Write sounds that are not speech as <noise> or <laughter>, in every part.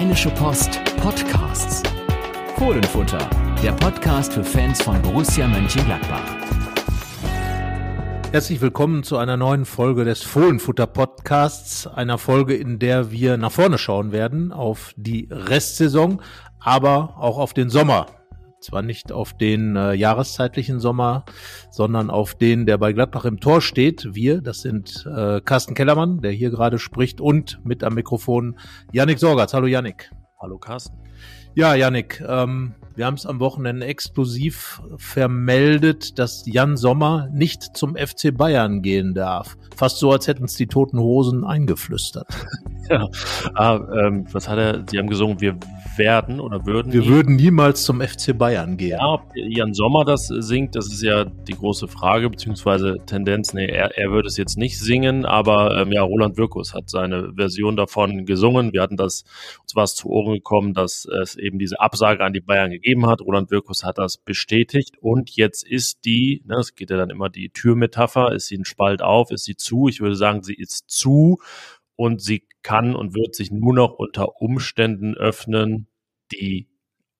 Rheinische Post Podcasts. Fohlenfutter, der Podcast für Fans von Borussia Mönchengladbach. Herzlich willkommen zu einer neuen Folge des Fohlenfutter Podcasts, einer Folge, in der wir nach vorne schauen werden auf die Restsaison, aber auch auf den Sommer. Zwar nicht auf den äh, jahreszeitlichen Sommer, sondern auf den, der bei Gladbach im Tor steht. Wir, das sind äh, Carsten Kellermann, der hier gerade spricht, und mit am Mikrofon Yannick Sorgatz. Hallo Yannick. Hallo Carsten. Ja, Yannick, ähm, wir haben es am Wochenende exklusiv vermeldet, dass Jan Sommer nicht zum FC Bayern gehen darf. Fast so, als hätten es die toten Hosen eingeflüstert. <laughs> Ja, ah, ähm, was hat er? Sie haben gesungen, wir werden oder würden. Wir würden niemals zum FC Bayern gehen. Ja, ob Jan Sommer das singt, das ist ja die große Frage, beziehungsweise Tendenz. Nee, er, er würde es jetzt nicht singen, aber ähm, ja, Roland Wirkus hat seine Version davon gesungen. Wir hatten das, uns war es zu Ohren gekommen, dass es eben diese Absage an die Bayern gegeben hat. Roland Wirkus hat das bestätigt und jetzt ist die, ne, es geht ja dann immer die Türmetapher, ist sie ein Spalt auf, ist sie zu? Ich würde sagen, sie ist zu und sie kann und wird sich nur noch unter Umständen öffnen, die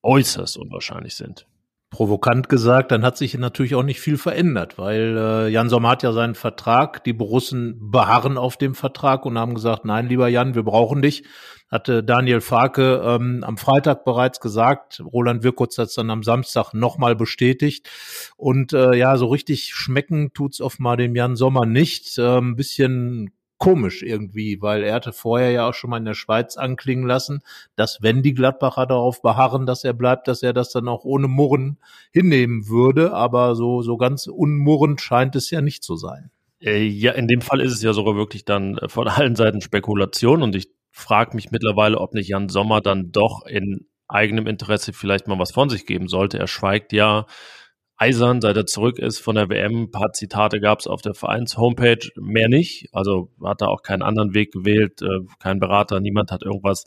äußerst unwahrscheinlich sind. Provokant gesagt, dann hat sich natürlich auch nicht viel verändert, weil äh, Jan Sommer hat ja seinen Vertrag, die Borussen beharren auf dem Vertrag und haben gesagt, nein, lieber Jan, wir brauchen dich. Hatte Daniel Farke ähm, am Freitag bereits gesagt. Roland Wirkutz hat es dann am Samstag nochmal bestätigt. Und äh, ja, so richtig schmecken tut's offenbar dem Jan Sommer nicht. Äh, ein bisschen komisch irgendwie, weil er hatte vorher ja auch schon mal in der Schweiz anklingen lassen, dass wenn die Gladbacher darauf beharren, dass er bleibt, dass er das dann auch ohne Murren hinnehmen würde. Aber so, so ganz unmurrend scheint es ja nicht zu sein. Äh, ja, in dem Fall ist es ja sogar wirklich dann äh, von allen Seiten Spekulation und ich frage mich mittlerweile, ob nicht Jan Sommer dann doch in eigenem Interesse vielleicht mal was von sich geben sollte. Er schweigt ja eisern, seit er zurück ist von der WM. Ein paar Zitate gab es auf der Vereins-Homepage, mehr nicht. Also hat er auch keinen anderen Weg gewählt, äh, kein Berater, niemand hat irgendwas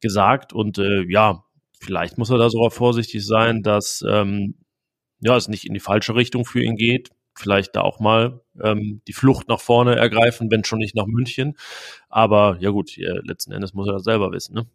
gesagt. Und äh, ja, vielleicht muss er da sogar vorsichtig sein, dass ähm, ja, es nicht in die falsche Richtung für ihn geht. Vielleicht da auch mal ähm, die Flucht nach vorne ergreifen, wenn schon nicht nach München. Aber ja gut, letzten Endes muss er das selber wissen. Ne?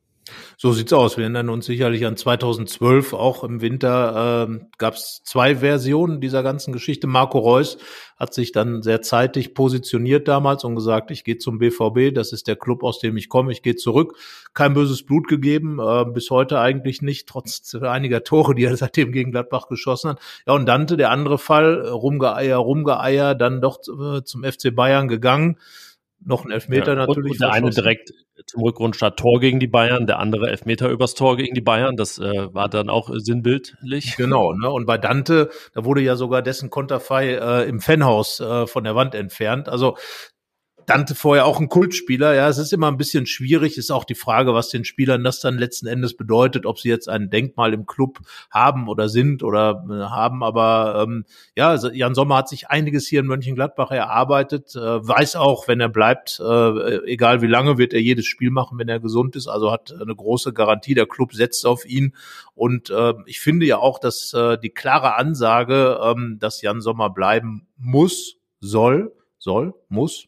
So sieht's aus. Wir erinnern uns sicherlich an 2012, auch im Winter äh, gab es zwei Versionen dieser ganzen Geschichte. Marco Reus hat sich dann sehr zeitig positioniert damals und gesagt, ich gehe zum BVB, das ist der Club, aus dem ich komme, ich gehe zurück. Kein böses Blut gegeben, äh, bis heute eigentlich nicht, trotz einiger Tore, die er <laughs> seitdem gegen Gladbach geschossen hat. Ja, und Dante, der andere Fall, Rumgeeier, Rumgeeier, dann doch äh, zum FC Bayern gegangen noch ein Elfmeter ja, natürlich. Und der eine direkt zum Rückrundstart Tor gegen die Bayern, der andere Elfmeter übers Tor gegen die Bayern. Das äh, war dann auch sinnbildlich. Genau, ne? Und bei Dante, da wurde ja sogar dessen Konterfei äh, im Fanhaus äh, von der Wand entfernt. Also Dante vorher auch ein Kultspieler. Ja, es ist immer ein bisschen schwierig. Ist auch die Frage, was den Spielern das dann letzten Endes bedeutet, ob sie jetzt ein Denkmal im Club haben oder sind oder äh, haben. Aber ähm, ja, also Jan Sommer hat sich einiges hier in Mönchengladbach erarbeitet. Äh, weiß auch, wenn er bleibt, äh, egal wie lange, wird er jedes Spiel machen, wenn er gesund ist. Also hat eine große Garantie. Der Club setzt auf ihn. Und äh, ich finde ja auch, dass äh, die klare Ansage, ähm, dass Jan Sommer bleiben muss, soll, soll, muss,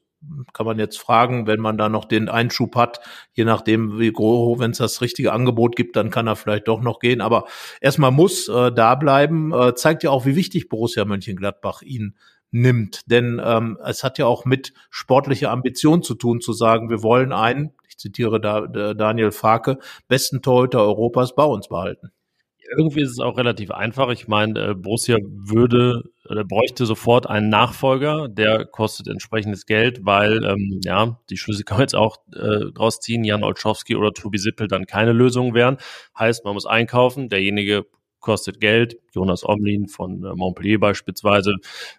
kann man jetzt fragen, wenn man da noch den Einschub hat, je nachdem, wie groß, wenn es das richtige Angebot gibt, dann kann er vielleicht doch noch gehen. Aber erstmal muss äh, da bleiben, äh, zeigt ja auch, wie wichtig Borussia Mönchengladbach ihn nimmt. Denn ähm, es hat ja auch mit sportlicher Ambition zu tun, zu sagen, wir wollen einen, ich zitiere da, Daniel Farke, besten Torhüter Europas bei uns behalten irgendwie ist es auch relativ einfach. Ich meine, äh, Borussia würde oder bräuchte sofort einen Nachfolger, der kostet entsprechendes Geld, weil ähm, ja die Schlüsse kann man jetzt auch äh, draus ziehen, Jan Olschowski oder Tobi Sippel dann keine Lösung wären. Heißt, man muss einkaufen, derjenige kostet Geld. Jonas Omlin von äh, Montpellier beispielsweise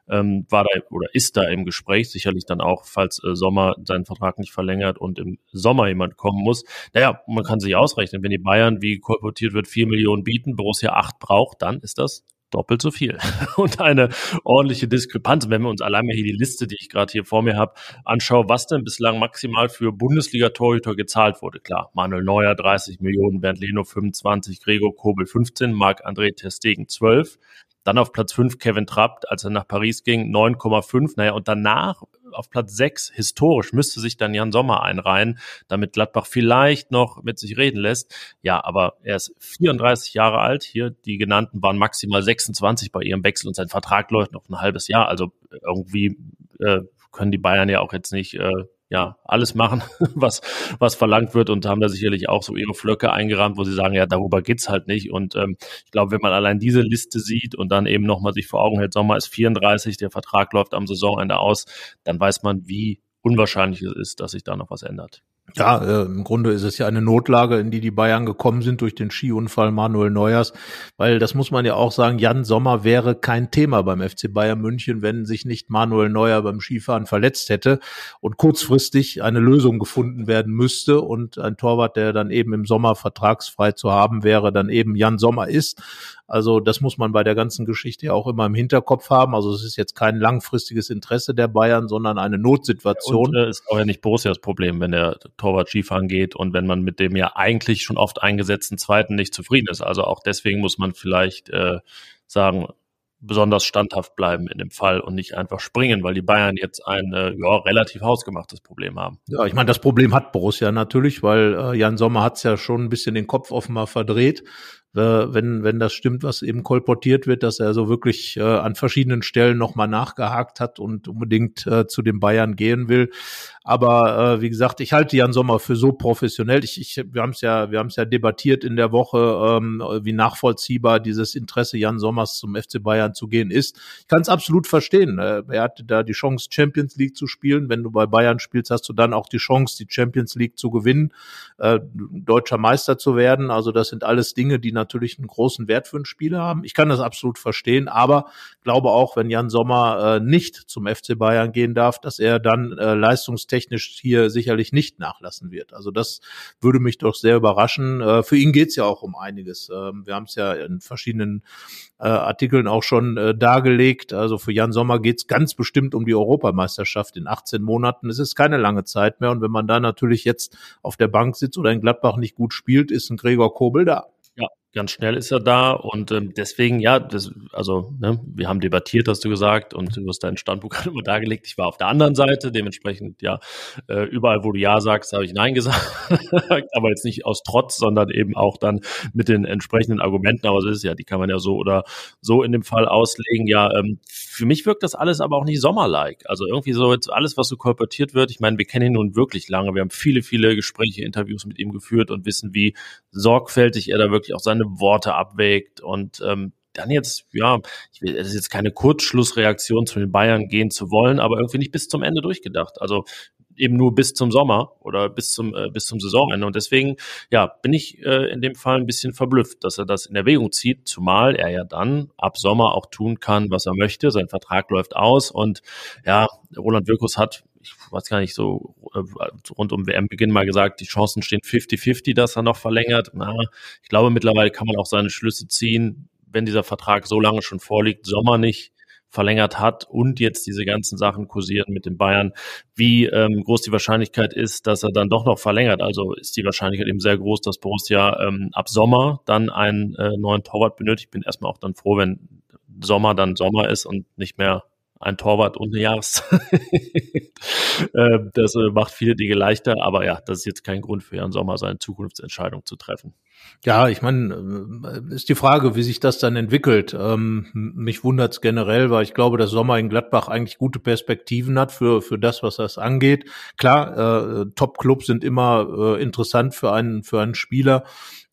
ähm, war da oder ist da im Gespräch, sicherlich dann auch, falls äh, Sommer seinen Vertrag nicht verlängert und im Sommer jemand kommen muss. Naja, man kann sich ausrechnen, wenn die Bayern, wie kolportiert wird, vier Millionen bieten, Borussia acht braucht, dann ist das doppelt so viel. <laughs> Und eine ordentliche Diskrepanz. Wenn wir uns allein mal hier die Liste, die ich gerade hier vor mir habe, anschauen, was denn bislang maximal für Bundesliga-Torhüter gezahlt wurde. Klar, Manuel Neuer 30 Millionen, Bernd Leno 25, Gregor Kobel 15, Marc-André Testegen 12. Dann auf Platz 5 Kevin Trapp, als er nach Paris ging, 9,5. Naja, und danach auf Platz 6 historisch müsste sich dann Jan Sommer einreihen, damit Gladbach vielleicht noch mit sich reden lässt. Ja, aber er ist 34 Jahre alt. Hier, die genannten waren maximal 26 bei ihrem Wechsel und sein Vertrag läuft noch ein halbes Jahr. Also irgendwie äh, können die Bayern ja auch jetzt nicht äh, ja, alles machen, <laughs> was, was verlangt wird und haben da sicherlich auch so ihre Flöcke eingerahmt, wo sie sagen, ja, darüber geht's halt nicht. Und ähm, ich glaube, wenn man allein diese Liste sieht und dann eben nochmal sich vor Augen hält, Sommer ist 34, der Vertrag läuft am Saisonende aus, dann weiß man, wie unwahrscheinlich es ist, dass sich da noch was ändert. Ja, äh, im Grunde ist es ja eine Notlage, in die die Bayern gekommen sind durch den Skiunfall Manuel Neuers, weil das muss man ja auch sagen, Jan Sommer wäre kein Thema beim FC Bayern München, wenn sich nicht Manuel Neuer beim Skifahren verletzt hätte und kurzfristig eine Lösung gefunden werden müsste und ein Torwart, der dann eben im Sommer vertragsfrei zu haben wäre, dann eben Jan Sommer ist. Also das muss man bei der ganzen Geschichte ja auch immer im Hinterkopf haben. Also es ist jetzt kein langfristiges Interesse der Bayern, sondern eine Notsituation. Und äh, ist auch ja nicht Borussias Problem, wenn der Torwart Skifahren geht und wenn man mit dem ja eigentlich schon oft eingesetzten Zweiten nicht zufrieden ist. Also auch deswegen muss man vielleicht äh, sagen, besonders standhaft bleiben in dem Fall und nicht einfach springen, weil die Bayern jetzt ein äh, ja, relativ hausgemachtes Problem haben. Ja, ich meine, das Problem hat Borussia natürlich, weil äh, Jan Sommer hat es ja schon ein bisschen den Kopf offenbar verdreht wenn, wenn das stimmt, was eben kolportiert wird, dass er so wirklich äh, an verschiedenen Stellen nochmal nachgehakt hat und unbedingt äh, zu den Bayern gehen will. Aber äh, wie gesagt, ich halte Jan Sommer für so professionell. Ich, ich, wir haben es ja, wir haben es ja debattiert in der Woche, ähm, wie nachvollziehbar dieses Interesse Jan Sommers zum FC Bayern zu gehen ist. Ich kann es absolut verstehen. Äh, er hatte da die Chance, Champions League zu spielen. Wenn du bei Bayern spielst, hast du dann auch die Chance, die Champions League zu gewinnen, äh, deutscher Meister zu werden. Also das sind alles Dinge, die natürlich einen großen Wert für einen Spieler haben. Ich kann das absolut verstehen, aber glaube auch, wenn Jan Sommer äh, nicht zum FC Bayern gehen darf, dass er dann äh, leistungstechnisch technisch hier sicherlich nicht nachlassen wird. Also das würde mich doch sehr überraschen. Äh, für ihn geht es ja auch um einiges. Ähm, wir haben es ja in verschiedenen äh, Artikeln auch schon äh, dargelegt. Also für Jan Sommer geht es ganz bestimmt um die Europameisterschaft in 18 Monaten. Es ist keine lange Zeit mehr. Und wenn man da natürlich jetzt auf der Bank sitzt oder in Gladbach nicht gut spielt, ist ein Gregor Kobel da. Ganz schnell ist er da und ähm, deswegen, ja, das, also ne, wir haben debattiert, hast du gesagt, und du hast deinen Standpunkt <laughs> gerade immer dargelegt. Ich war auf der anderen Seite, dementsprechend, ja, äh, überall, wo du Ja sagst, habe ich Nein <laughs> gesagt, aber jetzt nicht aus Trotz, sondern eben auch dann mit den entsprechenden Argumenten. Aber so ist es ja, die kann man ja so oder so in dem Fall auslegen. Ja, ähm, für mich wirkt das alles aber auch nicht sommerlike. Also irgendwie so jetzt alles, was so kolportiert wird. Ich meine, wir kennen ihn nun wirklich lange. Wir haben viele, viele Gespräche, Interviews mit ihm geführt und wissen, wie sorgfältig er da wirklich auch seine Worte abwägt und ähm, dann jetzt, ja, ich will, es ist jetzt keine Kurzschlussreaktion zu den Bayern gehen zu wollen, aber irgendwie nicht bis zum Ende durchgedacht. Also eben nur bis zum Sommer oder bis zum äh, bis zum Saisonende und deswegen ja bin ich äh, in dem Fall ein bisschen verblüfft, dass er das in Erwägung zieht, zumal er ja dann ab Sommer auch tun kann, was er möchte. Sein Vertrag läuft aus und ja, Roland Wirkus hat ich weiß gar nicht, so äh, rund um WM-Beginn mal gesagt, die Chancen stehen 50-50, dass er noch verlängert. Na, ich glaube, mittlerweile kann man auch seine Schlüsse ziehen, wenn dieser Vertrag so lange schon vorliegt, Sommer nicht verlängert hat und jetzt diese ganzen Sachen kursieren mit den Bayern, wie ähm, groß die Wahrscheinlichkeit ist, dass er dann doch noch verlängert. Also ist die Wahrscheinlichkeit eben sehr groß, dass Borussia ähm, ab Sommer dann einen äh, neuen Torwart benötigt. Ich bin erstmal auch dann froh, wenn Sommer dann Sommer ist und nicht mehr ein Torwart und eine Jahreszeit. <laughs> Ähm, das äh, macht viele Dinge leichter, aber ja, das ist jetzt kein Grund für Jan Sommer, seine Zukunftsentscheidung zu treffen. Ja, ich meine, äh, ist die Frage, wie sich das dann entwickelt. Ähm, mich wundert's generell, weil ich glaube, dass Sommer in Gladbach eigentlich gute Perspektiven hat für, für das, was das angeht. Klar, äh, Top-Clubs sind immer interessant für einen, für einen Spieler.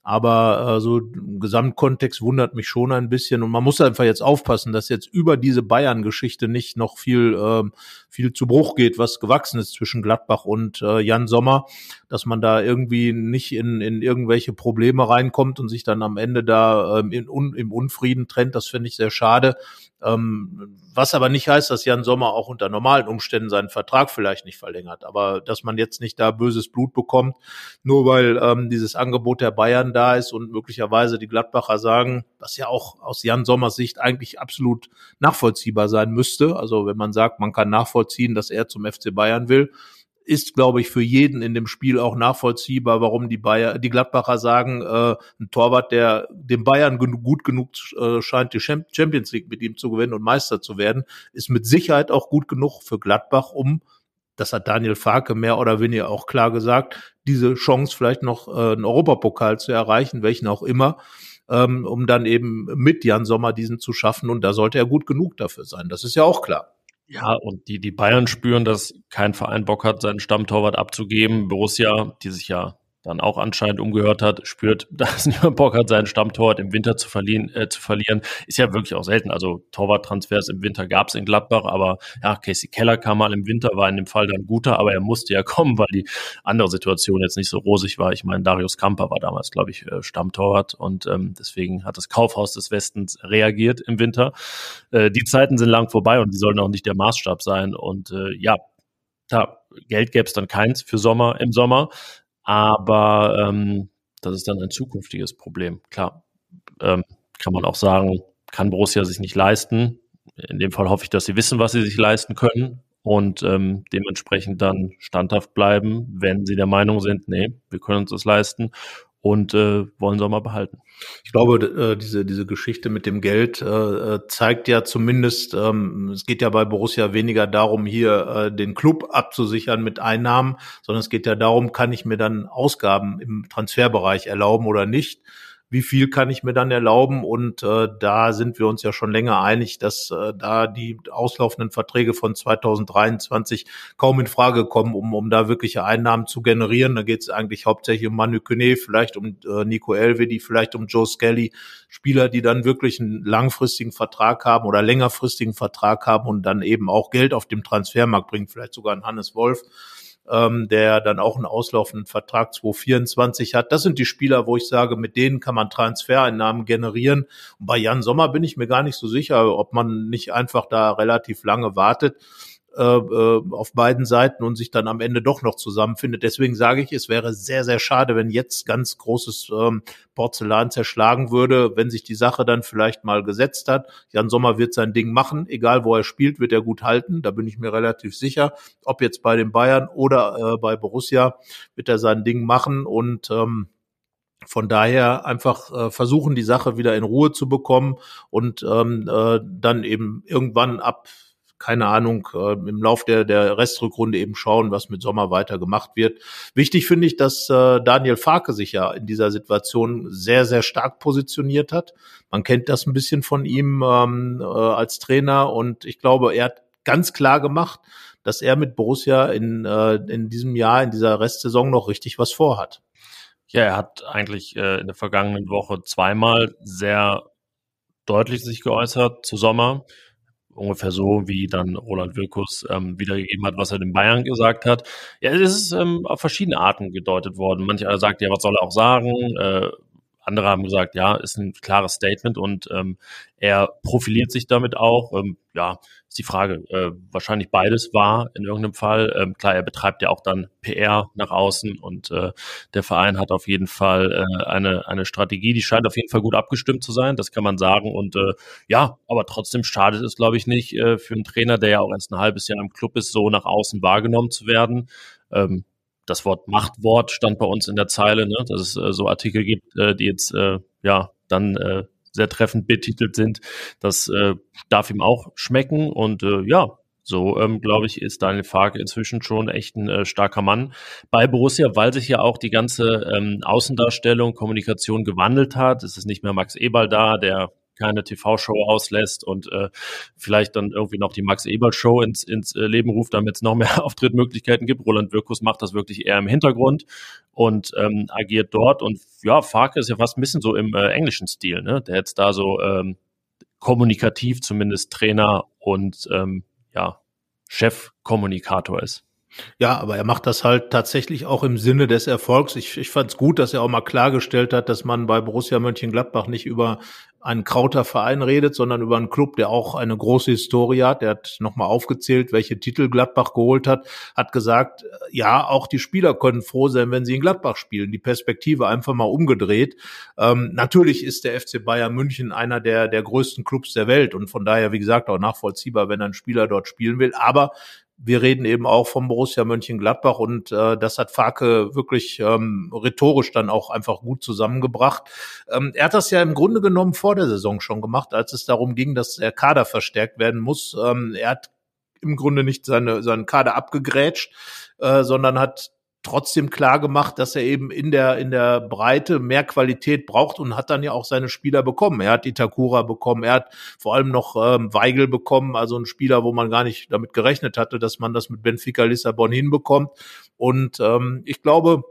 Aber äh, so im Gesamtkontext wundert mich schon ein bisschen. Und man muss einfach jetzt aufpassen, dass jetzt über diese Bayern-Geschichte nicht noch viel, äh, viel zu Bruch geht, was gewachsen ist zwischen Gladbach und äh, Jan Sommer, dass man da irgendwie nicht in, in irgendwelche Probleme reinkommt und sich dann am Ende da ähm, in, un, im Unfrieden trennt. Das finde ich sehr schade. Ähm, was aber nicht heißt, dass Jan Sommer auch unter normalen Umständen seinen Vertrag vielleicht nicht verlängert. Aber dass man jetzt nicht da böses Blut bekommt, nur weil ähm, dieses Angebot der Bayern da ist und möglicherweise die Gladbacher sagen, was ja auch aus Jan Sommers Sicht eigentlich absolut nachvollziehbar sein müsste. Also wenn man sagt, man kann nachvollziehen, dass er zum FC Bayern will, ist, glaube ich, für jeden in dem Spiel auch nachvollziehbar, warum die Bayer, die Gladbacher sagen, äh, ein Torwart, der dem Bayern gut genug äh, scheint, die Champions League mit ihm zu gewinnen und Meister zu werden, ist mit Sicherheit auch gut genug für Gladbach, um das hat Daniel Farke mehr oder weniger auch klar gesagt, diese Chance vielleicht noch äh, einen Europapokal zu erreichen, welchen auch immer, ähm, um dann eben mit Jan Sommer diesen zu schaffen. Und da sollte er gut genug dafür sein. Das ist ja auch klar. Ja, und die, die Bayern spüren, dass kein Verein Bock hat, seinen Stammtorwart abzugeben. Borussia, die sich ja dann auch anscheinend umgehört hat, spürt, <laughs> dass niemand Bock hat, seinen Stammtorwart im Winter zu verlieren, äh, zu verlieren. Ist ja wirklich auch selten. Also Torwarttransfers im Winter gab es in Gladbach, aber ja, Casey Keller kam mal im Winter, war in dem Fall dann guter, aber er musste ja <laughs> kommen, weil die andere Situation jetzt nicht so rosig war. Ich meine, Darius Kamper war damals, glaube ich, äh, Stammtorwart und ähm, deswegen hat das Kaufhaus des Westens reagiert im Winter. Äh, die Zeiten sind lang vorbei und die sollen auch nicht der Maßstab sein. Und äh, ja, da Geld gäbe es dann keins für Sommer im Sommer. Aber ähm, das ist dann ein zukünftiges Problem. Klar, ähm, kann man auch sagen, kann Borussia sich nicht leisten. In dem Fall hoffe ich, dass sie wissen, was sie sich leisten können und ähm, dementsprechend dann standhaft bleiben, wenn sie der Meinung sind, nee, wir können uns das leisten und äh, wollen Sommer behalten. Ich glaube, äh, diese, diese Geschichte mit dem Geld äh, zeigt ja zumindest, ähm, es geht ja bei Borussia weniger darum, hier äh, den Club abzusichern mit Einnahmen, sondern es geht ja darum, kann ich mir dann Ausgaben im Transferbereich erlauben oder nicht wie viel kann ich mir dann erlauben? Und äh, da sind wir uns ja schon länger einig, dass äh, da die auslaufenden Verträge von 2023 kaum in Frage kommen, um, um da wirkliche Einnahmen zu generieren. Da geht es eigentlich hauptsächlich um Manu Kone, vielleicht um äh, Nico Elvedi, vielleicht um Joe Skelly, Spieler, die dann wirklich einen langfristigen Vertrag haben oder längerfristigen Vertrag haben und dann eben auch Geld auf dem Transfermarkt bringen, vielleicht sogar ein Hannes Wolf ähm, der dann auch einen auslaufenden Vertrag 2024 hat. Das sind die Spieler, wo ich sage, mit denen kann man Transfereinnahmen generieren. Und bei Jan Sommer bin ich mir gar nicht so sicher, ob man nicht einfach da relativ lange wartet äh, äh, auf beiden Seiten und sich dann am Ende doch noch zusammenfindet. Deswegen sage ich, es wäre sehr, sehr schade, wenn jetzt ganz großes ähm, Porzellan zerschlagen würde, wenn sich die Sache dann vielleicht mal gesetzt hat. Jan Sommer wird sein Ding machen, egal wo er spielt, wird er gut halten, da bin ich mir relativ sicher. Ob jetzt bei den Bayern oder äh, bei Borussia, wird er sein Ding machen und ähm, von daher einfach äh, versuchen, die Sache wieder in Ruhe zu bekommen und ähm, äh, dann eben irgendwann ab keine Ahnung, äh, im Lauf der, der Restrückrunde eben schauen, was mit Sommer weiter gemacht wird. Wichtig finde ich, dass äh, Daniel Farke sich ja in dieser Situation sehr, sehr stark positioniert hat. Man kennt das ein bisschen von ihm ähm, äh, als Trainer und ich glaube, er hat ganz klar gemacht, dass er mit Borussia in, äh, in diesem Jahr, in dieser Restsaison noch richtig was vorhat. Ja, er hat eigentlich äh, in der vergangenen Woche zweimal sehr deutlich sich geäußert zu Sommer ungefähr so, wie dann Roland Wirkus ähm, wiedergegeben hat, was er den Bayern gesagt hat. Ja, es ist ähm, auf verschiedene Arten gedeutet worden. Mancher sagt, ja, was soll er auch sagen? Äh, andere haben gesagt, ja, ist ein klares Statement und ähm, er profiliert sich damit auch. Ähm, ja, ist die Frage. Äh, wahrscheinlich beides war in irgendeinem Fall. Ähm, klar, er betreibt ja auch dann PR nach außen und äh, der Verein hat auf jeden Fall äh, eine, eine Strategie, die scheint auf jeden Fall gut abgestimmt zu sein, das kann man sagen. Und äh, ja, aber trotzdem schadet es, glaube ich, nicht äh, für einen Trainer, der ja auch erst ein halbes Jahr im Club ist, so nach außen wahrgenommen zu werden. Ähm, das Wort Machtwort stand bei uns in der Zeile, ne? dass es äh, so Artikel gibt, äh, die jetzt äh, ja dann äh, sehr treffend betitelt sind. Das äh, darf ihm auch schmecken und äh, ja, so, ähm, glaube ich, ist Daniel Farke inzwischen schon echt ein äh, starker Mann bei Borussia, weil sich ja auch die ganze ähm, Außendarstellung, Kommunikation gewandelt hat. Es ist nicht mehr Max Eberl da, der keine TV-Show auslässt und äh, vielleicht dann irgendwie noch die Max-Eberl-Show ins, ins äh, Leben ruft, damit es noch mehr <laughs> Auftrittmöglichkeiten gibt. Roland Wirkus macht das wirklich eher im Hintergrund und ähm, agiert dort. Und ja, Farke ist ja fast ein bisschen so im äh, englischen Stil, ne? Der jetzt da so ähm, kommunikativ zumindest Trainer und ähm, ja, Chefkommunikator ist. Ja, aber er macht das halt tatsächlich auch im Sinne des Erfolgs. Ich, ich fand es gut, dass er auch mal klargestellt hat, dass man bei Borussia Mönchengladbach nicht über einen krauter Verein redet, sondern über einen Club, der auch eine große Historie hat. Der hat nochmal aufgezählt, welche Titel Gladbach geholt hat, hat gesagt, ja, auch die Spieler können froh sein, wenn sie in Gladbach spielen. Die Perspektive einfach mal umgedreht. Ähm, natürlich ist der FC Bayern München einer der, der größten Clubs der Welt und von daher, wie gesagt, auch nachvollziehbar, wenn ein Spieler dort spielen will. Aber wir reden eben auch vom Borussia Mönchengladbach und äh, das hat Farke wirklich ähm, rhetorisch dann auch einfach gut zusammengebracht. Ähm, er hat das ja im Grunde genommen vor der Saison schon gemacht, als es darum ging, dass der Kader verstärkt werden muss. Ähm, er hat im Grunde nicht seine, seinen Kader abgegrätscht, äh, sondern hat trotzdem klar gemacht, dass er eben in der, in der Breite mehr Qualität braucht und hat dann ja auch seine Spieler bekommen. Er hat Itakura bekommen, er hat vor allem noch ähm, Weigel bekommen, also ein Spieler, wo man gar nicht damit gerechnet hatte, dass man das mit Benfica Lissabon hinbekommt. Und ähm, ich glaube,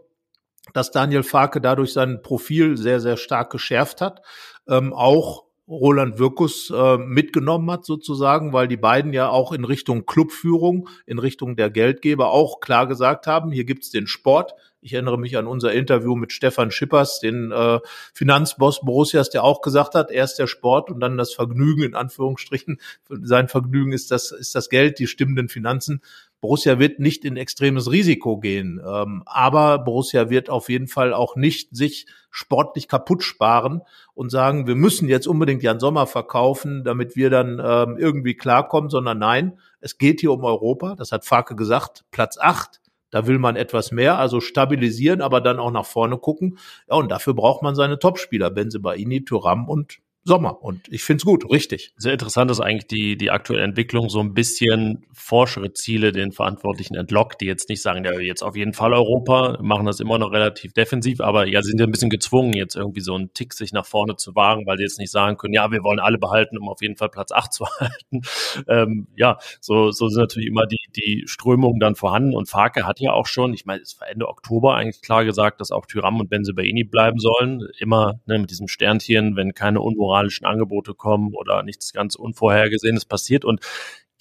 dass Daniel Farke dadurch sein Profil sehr, sehr stark geschärft hat. Ähm, auch Roland Wirkus äh, mitgenommen hat sozusagen, weil die beiden ja auch in Richtung Clubführung, in Richtung der Geldgeber auch klar gesagt haben, hier gibt's den Sport. Ich erinnere mich an unser Interview mit Stefan Schippers, den äh, Finanzboss Borussias, der auch gesagt hat, erst der Sport und dann das Vergnügen in Anführungsstrichen. Sein Vergnügen ist das, ist das Geld, die stimmenden Finanzen. Borussia wird nicht in extremes Risiko gehen, ähm, aber Borussia wird auf jeden Fall auch nicht sich sportlich kaputt sparen und sagen, wir müssen jetzt unbedingt Jan Sommer verkaufen, damit wir dann ähm, irgendwie klarkommen, sondern nein, es geht hier um Europa, das hat Farke gesagt, Platz acht. Da will man etwas mehr, also stabilisieren, aber dann auch nach vorne gucken. Ja, und dafür braucht man seine Topspieler, Benze Baini, Thuram und Sommer. Und ich finde es gut, richtig. Sehr interessant ist eigentlich die, die aktuelle Entwicklung so ein bisschen forschere Ziele den Verantwortlichen entlockt, die jetzt nicht sagen, ja, jetzt auf jeden Fall Europa, machen das immer noch relativ defensiv, aber ja, sind ja ein bisschen gezwungen, jetzt irgendwie so einen Tick sich nach vorne zu wagen, weil sie jetzt nicht sagen können, ja, wir wollen alle behalten, um auf jeden Fall Platz 8 <laughs> zu halten. Ähm, ja, so, so sind natürlich immer die, die Strömungen dann vorhanden und Farke hat ja auch schon, ich meine, es war Ende Oktober eigentlich klar gesagt, dass auch Tyram und Benzebaini bleiben sollen. Immer ne, mit diesem Sternchen, wenn keine Unwohl unmoralischen Angebote kommen oder nichts ganz Unvorhergesehenes passiert. Und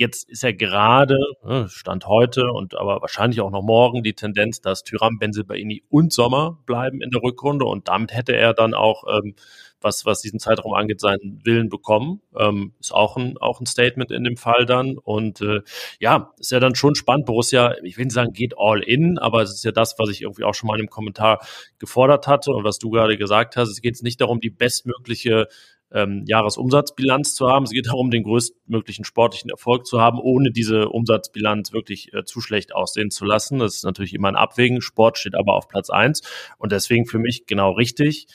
Jetzt ist ja gerade, ne, Stand heute und aber wahrscheinlich auch noch morgen die Tendenz, dass Tyram, Benzelbaini und Sommer bleiben in der Rückrunde und damit hätte er dann auch, ähm, was, was diesen Zeitraum angeht, seinen Willen bekommen. Ähm, ist auch ein, auch ein Statement in dem Fall dann. Und äh, ja, ist ja dann schon spannend. Borussia, ich will nicht sagen, geht all in, aber es ist ja das, was ich irgendwie auch schon mal dem Kommentar gefordert hatte und was du gerade gesagt hast. Es geht nicht darum, die bestmögliche ähm, Jahresumsatzbilanz zu haben. Es geht darum, den größtmöglichen sportlichen Erfolg zu haben, ohne diese Umsatzbilanz wirklich äh, zu schlecht aussehen zu lassen. Das ist natürlich immer ein Abwägen. Sport steht aber auf Platz eins und deswegen für mich genau richtig.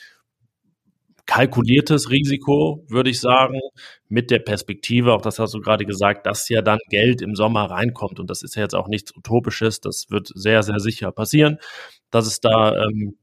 Kalkuliertes Risiko, würde ich sagen, mit der Perspektive, auch das hast du gerade gesagt, dass ja dann Geld im Sommer reinkommt. Und das ist ja jetzt auch nichts Utopisches. Das wird sehr, sehr sicher passieren, dass es da ähm,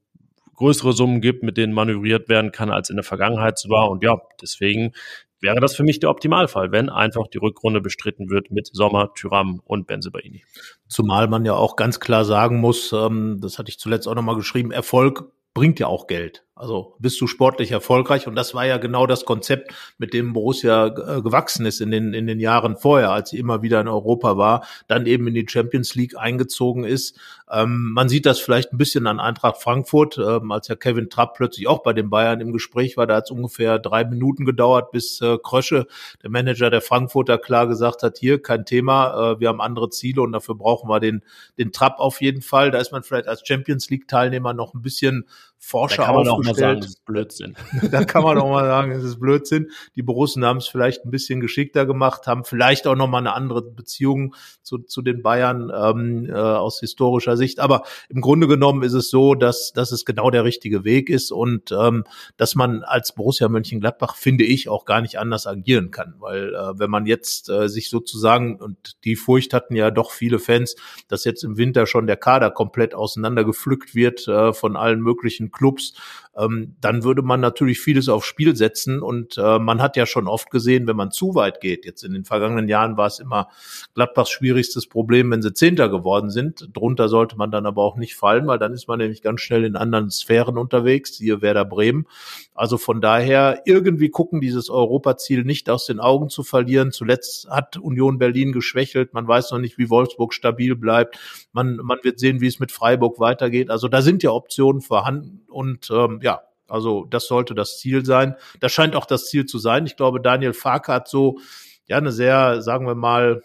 größere Summen gibt, mit denen manövriert werden kann, als in der Vergangenheit war. Und ja, deswegen wäre das für mich der Optimalfall, wenn einfach die Rückrunde bestritten wird mit Sommer, Tyram und Benzebaini. Zumal man ja auch ganz klar sagen muss, ähm, das hatte ich zuletzt auch nochmal geschrieben, Erfolg bringt ja auch Geld. Also bist du sportlich erfolgreich und das war ja genau das Konzept, mit dem Borussia äh, gewachsen ist in den in den Jahren vorher, als sie immer wieder in Europa war, dann eben in die Champions League eingezogen ist. Ähm, man sieht das vielleicht ein bisschen an Eintracht Frankfurt, ähm, als ja Kevin Trapp plötzlich auch bei den Bayern im Gespräch war. Da hat es ungefähr drei Minuten gedauert, bis äh, Krösche, der Manager der Frankfurter, klar gesagt hat: Hier kein Thema, äh, wir haben andere Ziele und dafür brauchen wir den den Trapp auf jeden Fall. Da ist man vielleicht als Champions League Teilnehmer noch ein bisschen Forscher aufgestellt. Sagen, das ist Blödsinn. da kann man auch mal sagen, es <laughs> ist Blödsinn. Die Borussen haben es vielleicht ein bisschen geschickter gemacht, haben vielleicht auch noch mal eine andere Beziehung zu, zu den Bayern ähm, äh, aus historischer Sicht. Aber im Grunde genommen ist es so, dass, dass es genau der richtige Weg ist und ähm, dass man als Borussia Mönchengladbach, finde ich, auch gar nicht anders agieren kann. Weil äh, wenn man jetzt äh, sich sozusagen, und die Furcht hatten ja doch viele Fans, dass jetzt im Winter schon der Kader komplett auseinandergepflückt wird äh, von allen möglichen Clubs, ähm, dann würde man natürlich vieles aufs Spiel setzen. Und äh, man hat ja schon oft gesehen, wenn man zu weit geht, jetzt in den vergangenen Jahren war es immer Gladbachs schwierigstes Problem, wenn sie Zehnter geworden sind. Drunter sollte man dann aber auch nicht fallen, weil dann ist man nämlich ganz schnell in anderen Sphären unterwegs, hier Werder Bremen. Also von daher irgendwie gucken, dieses Europaziel nicht aus den Augen zu verlieren. Zuletzt hat Union Berlin geschwächelt. Man weiß noch nicht, wie Wolfsburg stabil bleibt. Man, man wird sehen, wie es mit Freiburg weitergeht. Also da sind ja Optionen vorhanden und ähm, ja, also das sollte das Ziel sein. Das scheint auch das Ziel zu sein. Ich glaube, Daniel Farke hat so ja eine sehr, sagen wir mal,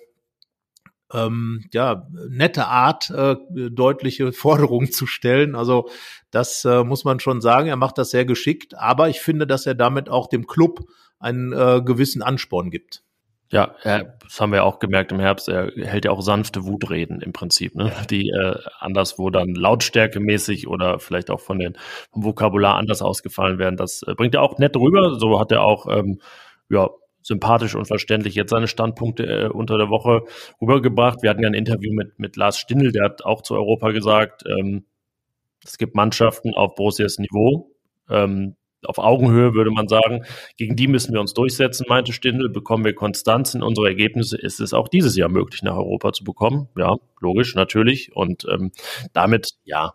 ähm, ja, nette Art, äh, deutliche <laughs> Forderungen zu stellen. Also das äh, muss man schon sagen. Er macht das sehr geschickt, aber ich finde, dass er damit auch dem Club einen äh, gewissen Ansporn gibt. Ja, das haben wir auch gemerkt im Herbst. Er hält ja auch sanfte Wutreden im Prinzip, ne? die äh, anderswo dann lautstärkemäßig oder vielleicht auch von den vom Vokabular anders ausgefallen werden. Das äh, bringt er auch nett rüber. So hat er auch ähm, ja sympathisch und verständlich jetzt seine Standpunkte äh, unter der Woche rübergebracht. Wir hatten ja ein Interview mit mit Lars Stindl, der hat auch zu Europa gesagt, ähm, es gibt Mannschaften auf Borussias Niveau. Ähm, auf Augenhöhe, würde man sagen. Gegen die müssen wir uns durchsetzen, meinte Stindl. Bekommen wir Konstanz in unsere Ergebnisse, ist es auch dieses Jahr möglich, nach Europa zu bekommen. Ja, logisch, natürlich. Und ähm, damit, ja,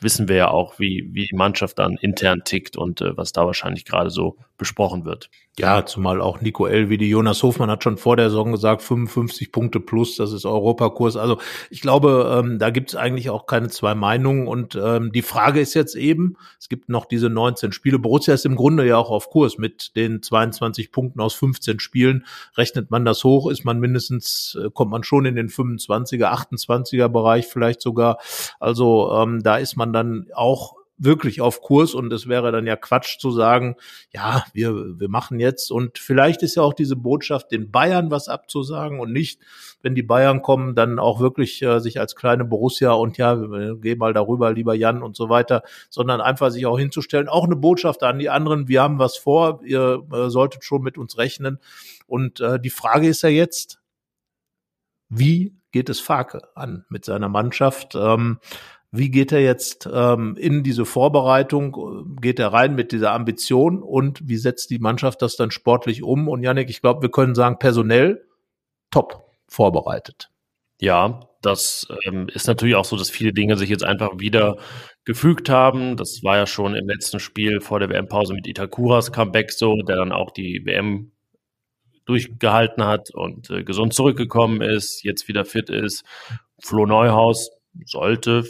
wissen wir ja auch, wie, wie die Mannschaft dann intern tickt und äh, was da wahrscheinlich gerade so besprochen wird. Ja, zumal auch Nico Elvedi, Jonas Hofmann hat schon vor der Saison gesagt, 55 Punkte plus, das ist Europakurs. Also ich glaube, ähm, da gibt es eigentlich auch keine zwei Meinungen. Und ähm, die Frage ist jetzt eben, es gibt noch diese 19 Spiele. Borussia ist im Grunde ja auch auf Kurs mit den 22 Punkten aus 15 Spielen. Rechnet man das hoch, ist man mindestens, äh, kommt man schon in den 25er, 28er Bereich vielleicht sogar. Also ähm, da ist man dann auch wirklich auf Kurs und es wäre dann ja Quatsch zu sagen, ja, wir, wir machen jetzt und vielleicht ist ja auch diese Botschaft, den Bayern was abzusagen und nicht, wenn die Bayern kommen, dann auch wirklich äh, sich als kleine Borussia und ja, geh mal darüber, lieber Jan und so weiter, sondern einfach sich auch hinzustellen, auch eine Botschaft an die anderen, wir haben was vor, ihr äh, solltet schon mit uns rechnen und äh, die Frage ist ja jetzt, wie geht es Farke an mit seiner Mannschaft? Ähm, wie geht er jetzt ähm, in diese Vorbereitung? Geht er rein mit dieser Ambition und wie setzt die Mannschaft das dann sportlich um? Und Janik, ich glaube, wir können sagen, personell top vorbereitet. Ja, das ähm, ist natürlich auch so, dass viele Dinge sich jetzt einfach wieder gefügt haben. Das war ja schon im letzten Spiel vor der WM-Pause mit Itakuras Comeback so, der dann auch die WM durchgehalten hat und äh, gesund zurückgekommen ist, jetzt wieder fit ist. Flo Neuhaus sollte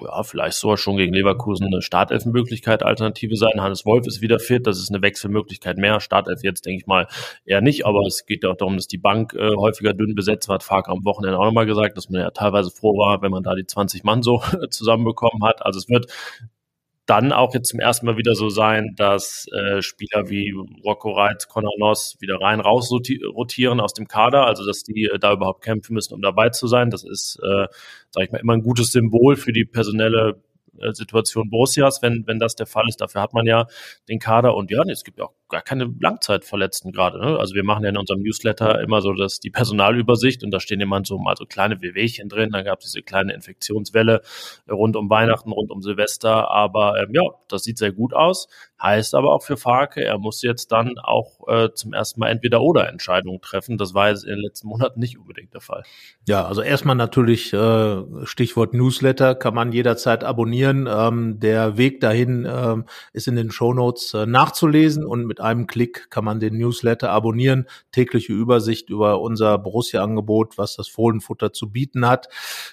ja, vielleicht sogar schon gegen Leverkusen eine Startelfenmöglichkeit Alternative sein. Hannes Wolf ist wieder fit, das ist eine Wechselmöglichkeit mehr. Startelf jetzt denke ich mal eher nicht, aber es geht ja auch darum, dass die Bank äh, häufiger dünn besetzt war. Fark am Wochenende auch nochmal gesagt, dass man ja teilweise froh war, wenn man da die 20 Mann so <laughs> zusammenbekommen hat. Also es wird dann auch jetzt zum ersten Mal wieder so sein, dass äh, Spieler wie Rocco Reitz, Conor Noss wieder rein raus rotieren aus dem Kader, also dass die äh, da überhaupt kämpfen müssen, um dabei zu sein. Das ist, äh, sage ich mal, immer ein gutes Symbol für die personelle äh, Situation Borussias, wenn, wenn das der Fall ist. Dafür hat man ja den Kader und ja, es gibt ja auch gar keine Langzeitverletzten gerade. Ne? Also wir machen ja in unserem Newsletter immer so dass die Personalübersicht und da stehen immer so mal so kleine Wehwehchen drin. Dann gab es diese kleine Infektionswelle rund um Weihnachten, rund um Silvester. Aber ähm, ja, das sieht sehr gut aus. Heißt aber auch für Farke, er muss jetzt dann auch äh, zum ersten Mal entweder oder Entscheidungen treffen. Das war jetzt in den letzten Monaten nicht unbedingt der Fall. Ja, also erstmal natürlich äh, Stichwort Newsletter kann man jederzeit abonnieren. Ähm, der Weg dahin ähm, ist in den Shownotes äh, nachzulesen und mit einem Klick kann man den Newsletter abonnieren. Tägliche Übersicht über unser Borussia-Angebot, was das Fohlenfutter zu bieten hat.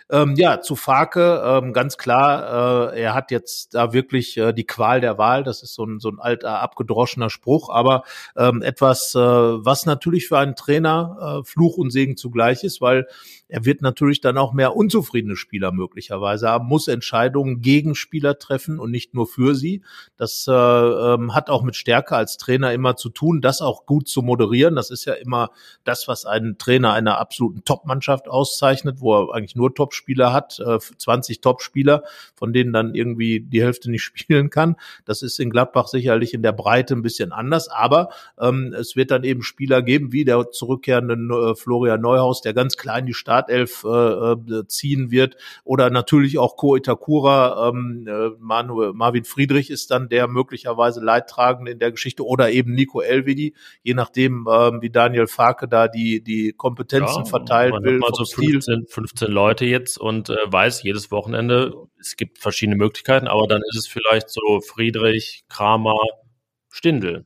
Ähm, ja, zu Farke, ähm, ganz klar, äh, er hat jetzt da wirklich äh, die Qual der Wahl. Das ist so ein, so ein alter, abgedroschener Spruch, aber ähm, etwas, äh, was natürlich für einen Trainer äh, Fluch und Segen zugleich ist, weil er wird natürlich dann auch mehr unzufriedene Spieler möglicherweise haben, muss Entscheidungen gegen Spieler treffen und nicht nur für sie. Das äh, ähm, hat auch mit Stärke als Trainer immer zu tun, das auch gut zu moderieren. Das ist ja immer das, was einen Trainer einer absoluten Top-Mannschaft auszeichnet, wo er eigentlich nur Top-Spieler hat, äh, 20 Top-Spieler, von denen dann irgendwie die Hälfte nicht <laughs> spielen kann. Das ist in Gladbach sicherlich in der Breite ein bisschen anders, aber ähm, es wird dann eben Spieler geben, wie der zurückkehrende äh, Florian Neuhaus, der ganz klein die Start Startelf äh, äh, ziehen wird. Oder natürlich auch Ko Itakura, ähm, äh, Manuel, Marvin Friedrich ist dann der möglicherweise Leidtragende in der Geschichte oder eben Nico Elvedi, je nachdem, ähm, wie Daniel Farke da die, die Kompetenzen ja, verteilt man will. Mal so 15, 15 Leute jetzt und äh, weiß jedes Wochenende, es gibt verschiedene Möglichkeiten, aber dann ist es vielleicht so Friedrich, Kramer, Stindel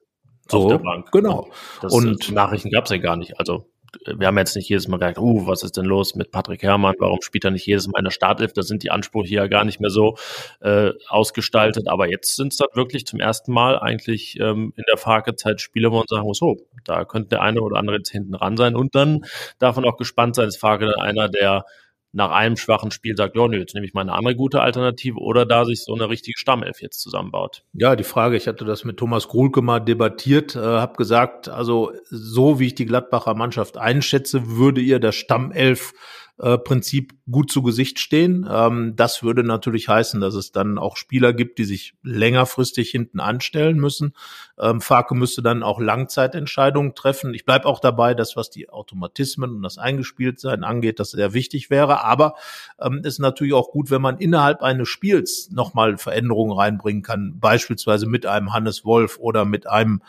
so, auf der Bank. Genau. Das, und Nachrichten gab es ja gar nicht. Also wir haben jetzt nicht jedes Mal gedacht, uh, was ist denn los mit Patrick Herrmann? Warum spielt er nicht jedes Mal in der Startelf? Da sind die Ansprüche ja gar nicht mehr so äh, ausgestaltet. Aber jetzt sind es dann wirklich zum ersten Mal eigentlich ähm, in der Farkezeit Spiele, wo man sagen muss, so, da könnte der eine oder andere jetzt hinten ran sein. Und dann darf man auch gespannt sein, ist Farke einer, der nach einem schwachen Spiel sagt, ja, nö, jetzt nehme ich mal eine andere gute Alternative oder da sich so eine richtige Stammelf jetzt zusammenbaut. Ja, die Frage, ich hatte das mit Thomas Grulke mal debattiert, äh, habe gesagt, also so wie ich die Gladbacher Mannschaft einschätze, würde ihr das Stammelf äh, Prinzip gut zu Gesicht stehen. Ähm, das würde natürlich heißen, dass es dann auch Spieler gibt, die sich längerfristig hinten anstellen müssen. Ähm, Farke müsste dann auch Langzeitentscheidungen treffen. Ich bleibe auch dabei, dass was die Automatismen und das Eingespieltsein angeht, das sehr wichtig wäre. Aber ähm, ist natürlich auch gut, wenn man innerhalb eines Spiels nochmal Veränderungen reinbringen kann, beispielsweise mit einem Hannes Wolf oder mit einem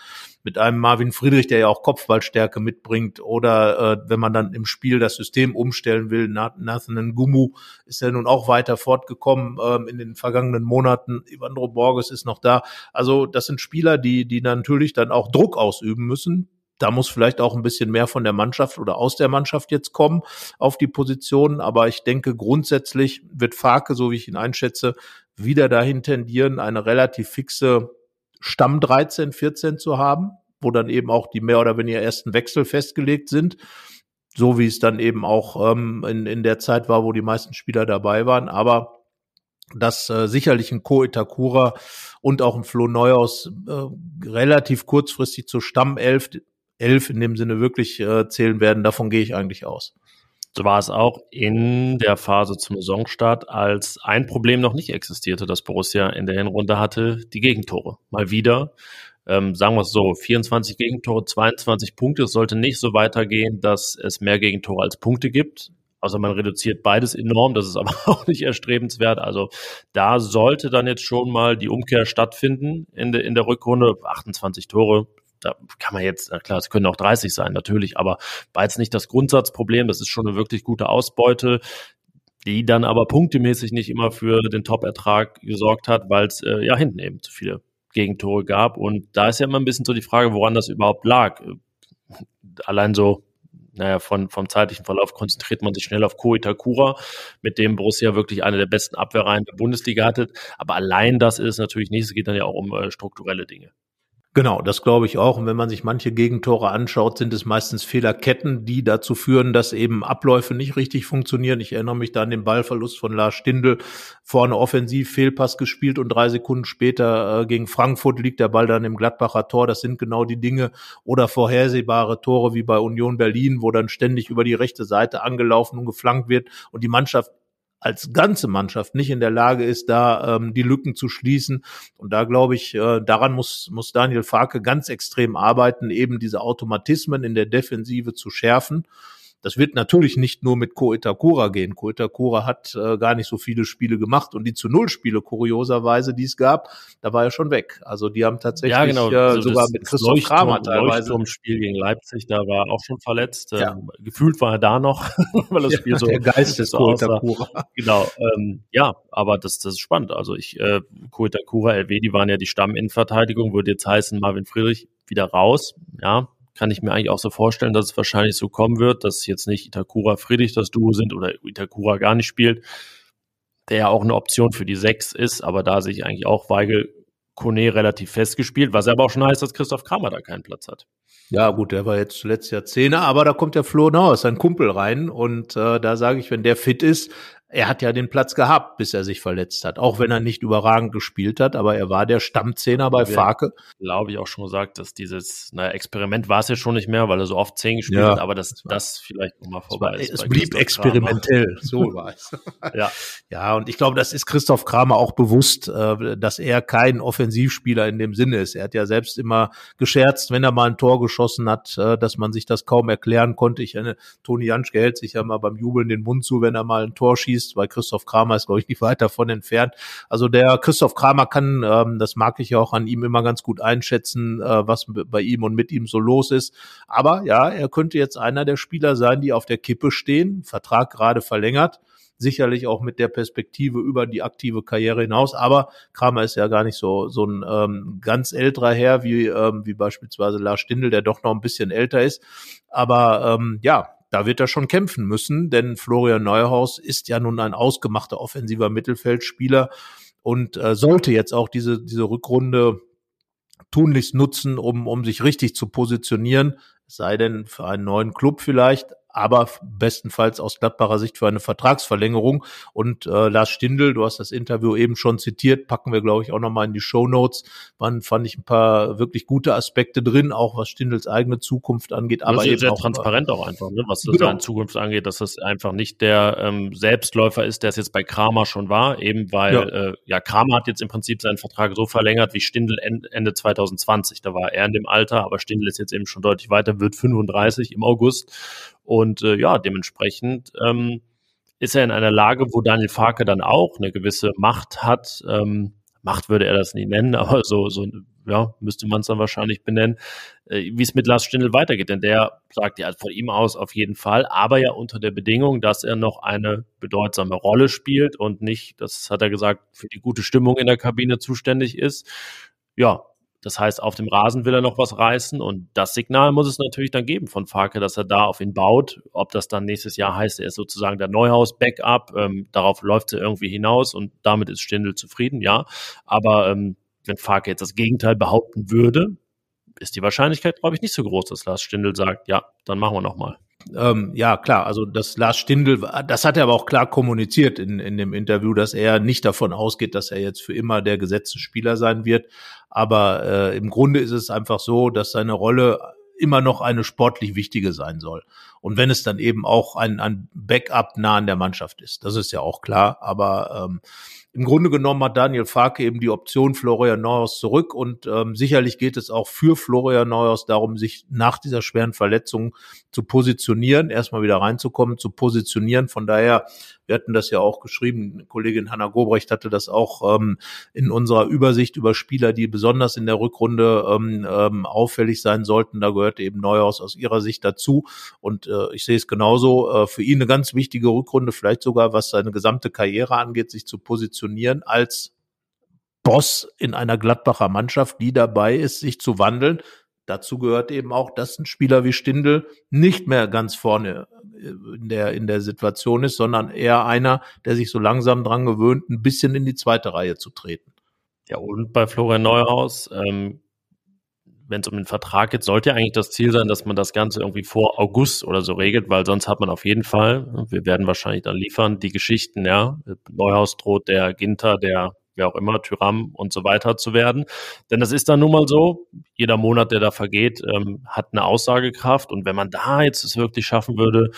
mit einem Marvin Friedrich, der ja auch Kopfballstärke mitbringt, oder äh, wenn man dann im Spiel das System umstellen will, Nathan Gumu ist ja nun auch weiter fortgekommen ähm, in den vergangenen Monaten. Ivandro Borges ist noch da. Also das sind Spieler, die, die natürlich dann auch Druck ausüben müssen. Da muss vielleicht auch ein bisschen mehr von der Mannschaft oder aus der Mannschaft jetzt kommen auf die Positionen. Aber ich denke, grundsätzlich wird Farke, so wie ich ihn einschätze, wieder dahin tendieren, eine relativ fixe Stamm 13, 14 zu haben, wo dann eben auch die mehr oder weniger ersten Wechsel festgelegt sind. So wie es dann eben auch ähm, in, in der Zeit war, wo die meisten Spieler dabei waren. Aber dass äh, sicherlich ein Ko Itakura und auch ein Flo Neuhaus äh, relativ kurzfristig zur Stammelf, elf in dem Sinne wirklich äh, zählen werden, davon gehe ich eigentlich aus. So war es auch in der Phase zum Saisonstart, als ein Problem noch nicht existierte, das Borussia in der Hinrunde hatte, die Gegentore. Mal wieder, ähm, sagen wir es so, 24 Gegentore, 22 Punkte. Es sollte nicht so weitergehen, dass es mehr Gegentore als Punkte gibt. Also man reduziert beides enorm, das ist aber <laughs> auch nicht erstrebenswert. Also da sollte dann jetzt schon mal die Umkehr stattfinden in, de, in der Rückrunde. 28 Tore, da kann man jetzt, na klar, es können auch 30 sein, natürlich, aber war jetzt nicht das Grundsatzproblem. Das ist schon eine wirklich gute Ausbeute die dann aber punktemäßig nicht immer für den Top-Ertrag gesorgt hat, weil es äh, ja hinten eben zu viele Gegentore gab. Und da ist ja immer ein bisschen so die Frage, woran das überhaupt lag. Allein so, naja, von, vom zeitlichen Verlauf konzentriert man sich schnell auf Ko Itakura, mit dem Borussia wirklich eine der besten Abwehrreihen der Bundesliga hatte. Aber allein das ist natürlich nicht. Es geht dann ja auch um äh, strukturelle Dinge. Genau, das glaube ich auch. Und wenn man sich manche Gegentore anschaut, sind es meistens Fehlerketten, die dazu führen, dass eben Abläufe nicht richtig funktionieren. Ich erinnere mich da an den Ballverlust von Lars Stindl, vorne offensiv Fehlpass gespielt und drei Sekunden später äh, gegen Frankfurt liegt der Ball dann im Gladbacher Tor. Das sind genau die Dinge oder vorhersehbare Tore wie bei Union Berlin, wo dann ständig über die rechte Seite angelaufen und geflankt wird und die Mannschaft als ganze Mannschaft nicht in der Lage ist, da ähm, die Lücken zu schließen. Und da glaube ich, äh, daran muss, muss Daniel Farke ganz extrem arbeiten, eben diese Automatismen in der Defensive zu schärfen. Das wird natürlich nicht nur mit Ko Itakura gehen. Ko Itakura hat äh, gar nicht so viele Spiele gemacht und die zu Null Spiele kurioserweise, die es gab, da war er schon weg. Also die haben tatsächlich ja, genau. äh, also sogar das, mit Christoph Kramer teilweise. Im Spiel gegen Leipzig, da war er auch schon verletzt. Ja. Ähm, gefühlt war er da noch, <laughs> weil das Spiel ja, so der Geist des Ko Itakura. Genau. Ähm, ja, aber das, das ist spannend. Also ich äh, Ko Itakura, LW, die waren ja die Stamminnenverteidigung, würde jetzt heißen Marvin Friedrich wieder raus. Ja, kann ich mir eigentlich auch so vorstellen, dass es wahrscheinlich so kommen wird, dass jetzt nicht Itakura Friedrich das Duo sind oder Itakura gar nicht spielt, der ja auch eine Option für die Sechs ist, aber da sich eigentlich auch Weigel Kone relativ festgespielt, was aber auch schon heißt, dass Christoph Kramer da keinen Platz hat. Ja, gut, der war jetzt zuletzt ja Zehner, aber da kommt der Flo Nauer, sein Kumpel rein und äh, da sage ich, wenn der fit ist, er hat ja den Platz gehabt, bis er sich verletzt hat. Auch wenn er nicht überragend gespielt hat, aber er war der Stammzehner bei Farke. Glaube ich auch schon gesagt, dass dieses, naja, Experiment war es ja schon nicht mehr, weil er so oft zehn gespielt ja, hat, aber dass das vielleicht nochmal vorbei es ist. Es blieb experimentell, <laughs> so war es. ja. ja, und ich glaube, das ist Christoph Kramer auch bewusst, äh, dass er kein Offensivspieler in dem Sinne ist. Er hat ja selbst immer gescherzt, wenn er mal ein Tor geschossen hat, äh, dass man sich das kaum erklären konnte. Ich, Toni Janschke hält sich ja mal beim Jubeln den Mund zu, wenn er mal ein Tor schießt schießt, weil Christoph Kramer ist, glaube ich, nicht weit davon entfernt. Also der Christoph Kramer kann, ähm, das mag ich ja auch an ihm immer ganz gut einschätzen, äh, was bei ihm und mit ihm so los ist. Aber ja, er könnte jetzt einer der Spieler sein, die auf der Kippe stehen, Vertrag gerade verlängert sicherlich auch mit der Perspektive über die aktive Karriere hinaus. Aber Kramer ist ja gar nicht so so ein ähm, ganz älterer Herr wie ähm, wie beispielsweise Lars Stindl, der doch noch ein bisschen älter ist. Aber ähm, ja, da wird er schon kämpfen müssen, denn Florian Neuhaus ist ja nun ein ausgemachter offensiver Mittelfeldspieler und äh, sollte jetzt auch diese, diese Rückrunde tunlichst nutzen, um, um sich richtig zu positionieren, sei denn für einen neuen Club vielleicht, aber bestenfalls aus Gladbacher Sicht für eine Vertragsverlängerung. Und äh, Lars Stindl, du hast das Interview eben schon zitiert, packen wir, glaube ich, auch nochmal in die Show Notes. Waren, fand ich ein paar wirklich gute Aspekte drin, auch was Stindls eigene Zukunft angeht. Aber das ist sehr auch, transparent auch einfach, ne? was genau. seine Zukunft angeht, dass das einfach nicht der ähm, Selbstläufer ist, der es jetzt bei Kramer schon war, eben weil ja. Äh, ja Kramer hat jetzt im Prinzip seinen Vertrag so verlängert wie Stindl Ende 2020. Da war er in dem Alter, aber Stindl ist jetzt eben schon deutlich weiter, wird 35 im August. Und äh, ja, dementsprechend ähm, ist er in einer Lage, wo Daniel Farke dann auch eine gewisse Macht hat. Ähm, Macht würde er das nie nennen, <laughs> aber so, so ja, müsste man es dann wahrscheinlich benennen, äh, wie es mit Lars Stindl weitergeht. Denn der sagt ja von ihm aus auf jeden Fall, aber ja unter der Bedingung, dass er noch eine bedeutsame Rolle spielt und nicht, das hat er gesagt, für die gute Stimmung in der Kabine zuständig ist. Ja, das heißt, auf dem Rasen will er noch was reißen und das Signal muss es natürlich dann geben von Farke, dass er da auf ihn baut. Ob das dann nächstes Jahr heißt, er ist sozusagen der Neuhaus-Backup, ähm, darauf läuft er irgendwie hinaus und damit ist Stindl zufrieden, ja. Aber ähm, wenn Farke jetzt das Gegenteil behaupten würde, ist die Wahrscheinlichkeit, glaube ich, nicht so groß, dass Lars Stindl sagt, ja, dann machen wir nochmal. Ähm, ja, klar, also das Lars Stindl, das hat er aber auch klar kommuniziert in, in dem Interview, dass er nicht davon ausgeht, dass er jetzt für immer der gesetzte Spieler sein wird. Aber äh, im Grunde ist es einfach so, dass seine Rolle immer noch eine sportlich wichtige sein soll. Und wenn es dann eben auch ein, ein Backup nah an der Mannschaft ist, das ist ja auch klar. Aber ähm, im Grunde genommen hat Daniel Farke eben die Option Florian Neuhaus zurück und ähm, sicherlich geht es auch für Florian Neuhaus darum, sich nach dieser schweren Verletzung zu positionieren, erstmal wieder reinzukommen, zu positionieren. Von daher wir hatten das ja auch geschrieben, Kollegin Hanna Gobrecht hatte das auch ähm, in unserer Übersicht über Spieler, die besonders in der Rückrunde ähm, ähm, auffällig sein sollten. Da gehörte eben Neuhaus aus ihrer Sicht dazu. Und äh, ich sehe es genauso. Äh, für ihn eine ganz wichtige Rückrunde, vielleicht sogar was seine gesamte Karriere angeht, sich zu positionieren als Boss in einer Gladbacher Mannschaft, die dabei ist, sich zu wandeln. Dazu gehört eben auch, dass ein Spieler wie Stindl nicht mehr ganz vorne äh, in der, in der Situation ist, sondern eher einer, der sich so langsam dran gewöhnt, ein bisschen in die zweite Reihe zu treten. Ja, und bei Florian Neuhaus, ähm, wenn es um den Vertrag geht, sollte ja eigentlich das Ziel sein, dass man das Ganze irgendwie vor August oder so regelt, weil sonst hat man auf jeden Fall, wir werden wahrscheinlich dann liefern, die Geschichten, ja. Neuhaus droht der Ginter, der wer auch immer, Tyram und so weiter zu werden. Denn das ist dann nun mal so, jeder Monat, der da vergeht, ähm, hat eine Aussagekraft. Und wenn man da jetzt es wirklich schaffen würde,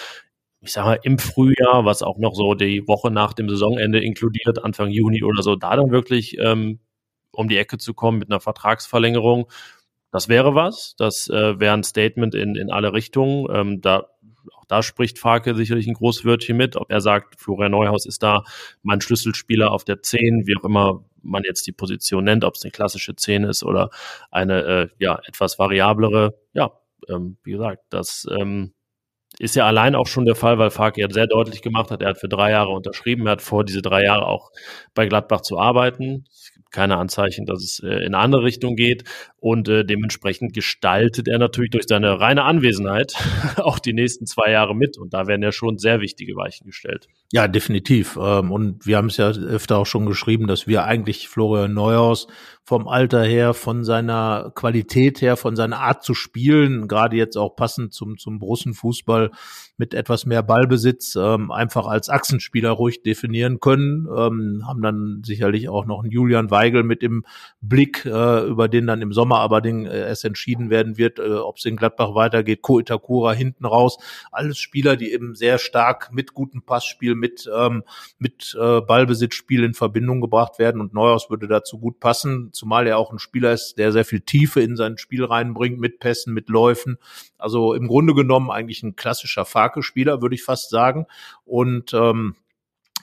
ich sage mal, im Frühjahr, was auch noch so die Woche nach dem Saisonende inkludiert, Anfang Juni oder so, da dann wirklich ähm, um die Ecke zu kommen mit einer Vertragsverlängerung, das wäre was. Das äh, wäre ein Statement in, in alle Richtungen. Ähm, da da spricht Farke sicherlich ein großes Wörtchen mit. Ob er sagt, Florian Neuhaus ist da mein Schlüsselspieler auf der 10, wie auch immer man jetzt die Position nennt, ob es eine klassische 10 ist oder eine äh, ja etwas variablere. Ja, ähm, wie gesagt, das ähm, ist ja allein auch schon der Fall, weil Farke ja sehr deutlich gemacht hat, er hat für drei Jahre unterschrieben, er hat vor, diese drei Jahre auch bei Gladbach zu arbeiten. Es gibt keine Anzeichen, dass es äh, in eine andere Richtung geht. Und äh, dementsprechend gestaltet er natürlich durch seine reine Anwesenheit <laughs> auch die nächsten zwei Jahre mit. Und da werden ja schon sehr wichtige Weichen gestellt. Ja, definitiv. Ähm, und wir haben es ja öfter auch schon geschrieben, dass wir eigentlich Florian Neuhaus vom Alter her, von seiner Qualität her, von seiner Art zu spielen, gerade jetzt auch passend zum, zum Brussenfußball mit etwas mehr Ballbesitz, ähm, einfach als Achsenspieler ruhig definieren können. Ähm, haben dann sicherlich auch noch einen Julian Weigel mit im Blick, äh, über den dann im Sommer aber den, äh, es entschieden werden wird, äh, ob es in Gladbach weitergeht. Ko hinten raus. Alles Spieler, die eben sehr stark mit gutem Passspiel, mit, ähm, mit äh, Ballbesitzspiel in Verbindung gebracht werden und Neuhaus würde dazu gut passen zumal er auch ein Spieler ist, der sehr viel Tiefe in sein Spiel reinbringt, mit Pässen, mit Läufen. Also im Grunde genommen eigentlich ein klassischer Farke-Spieler, würde ich fast sagen. Und ähm,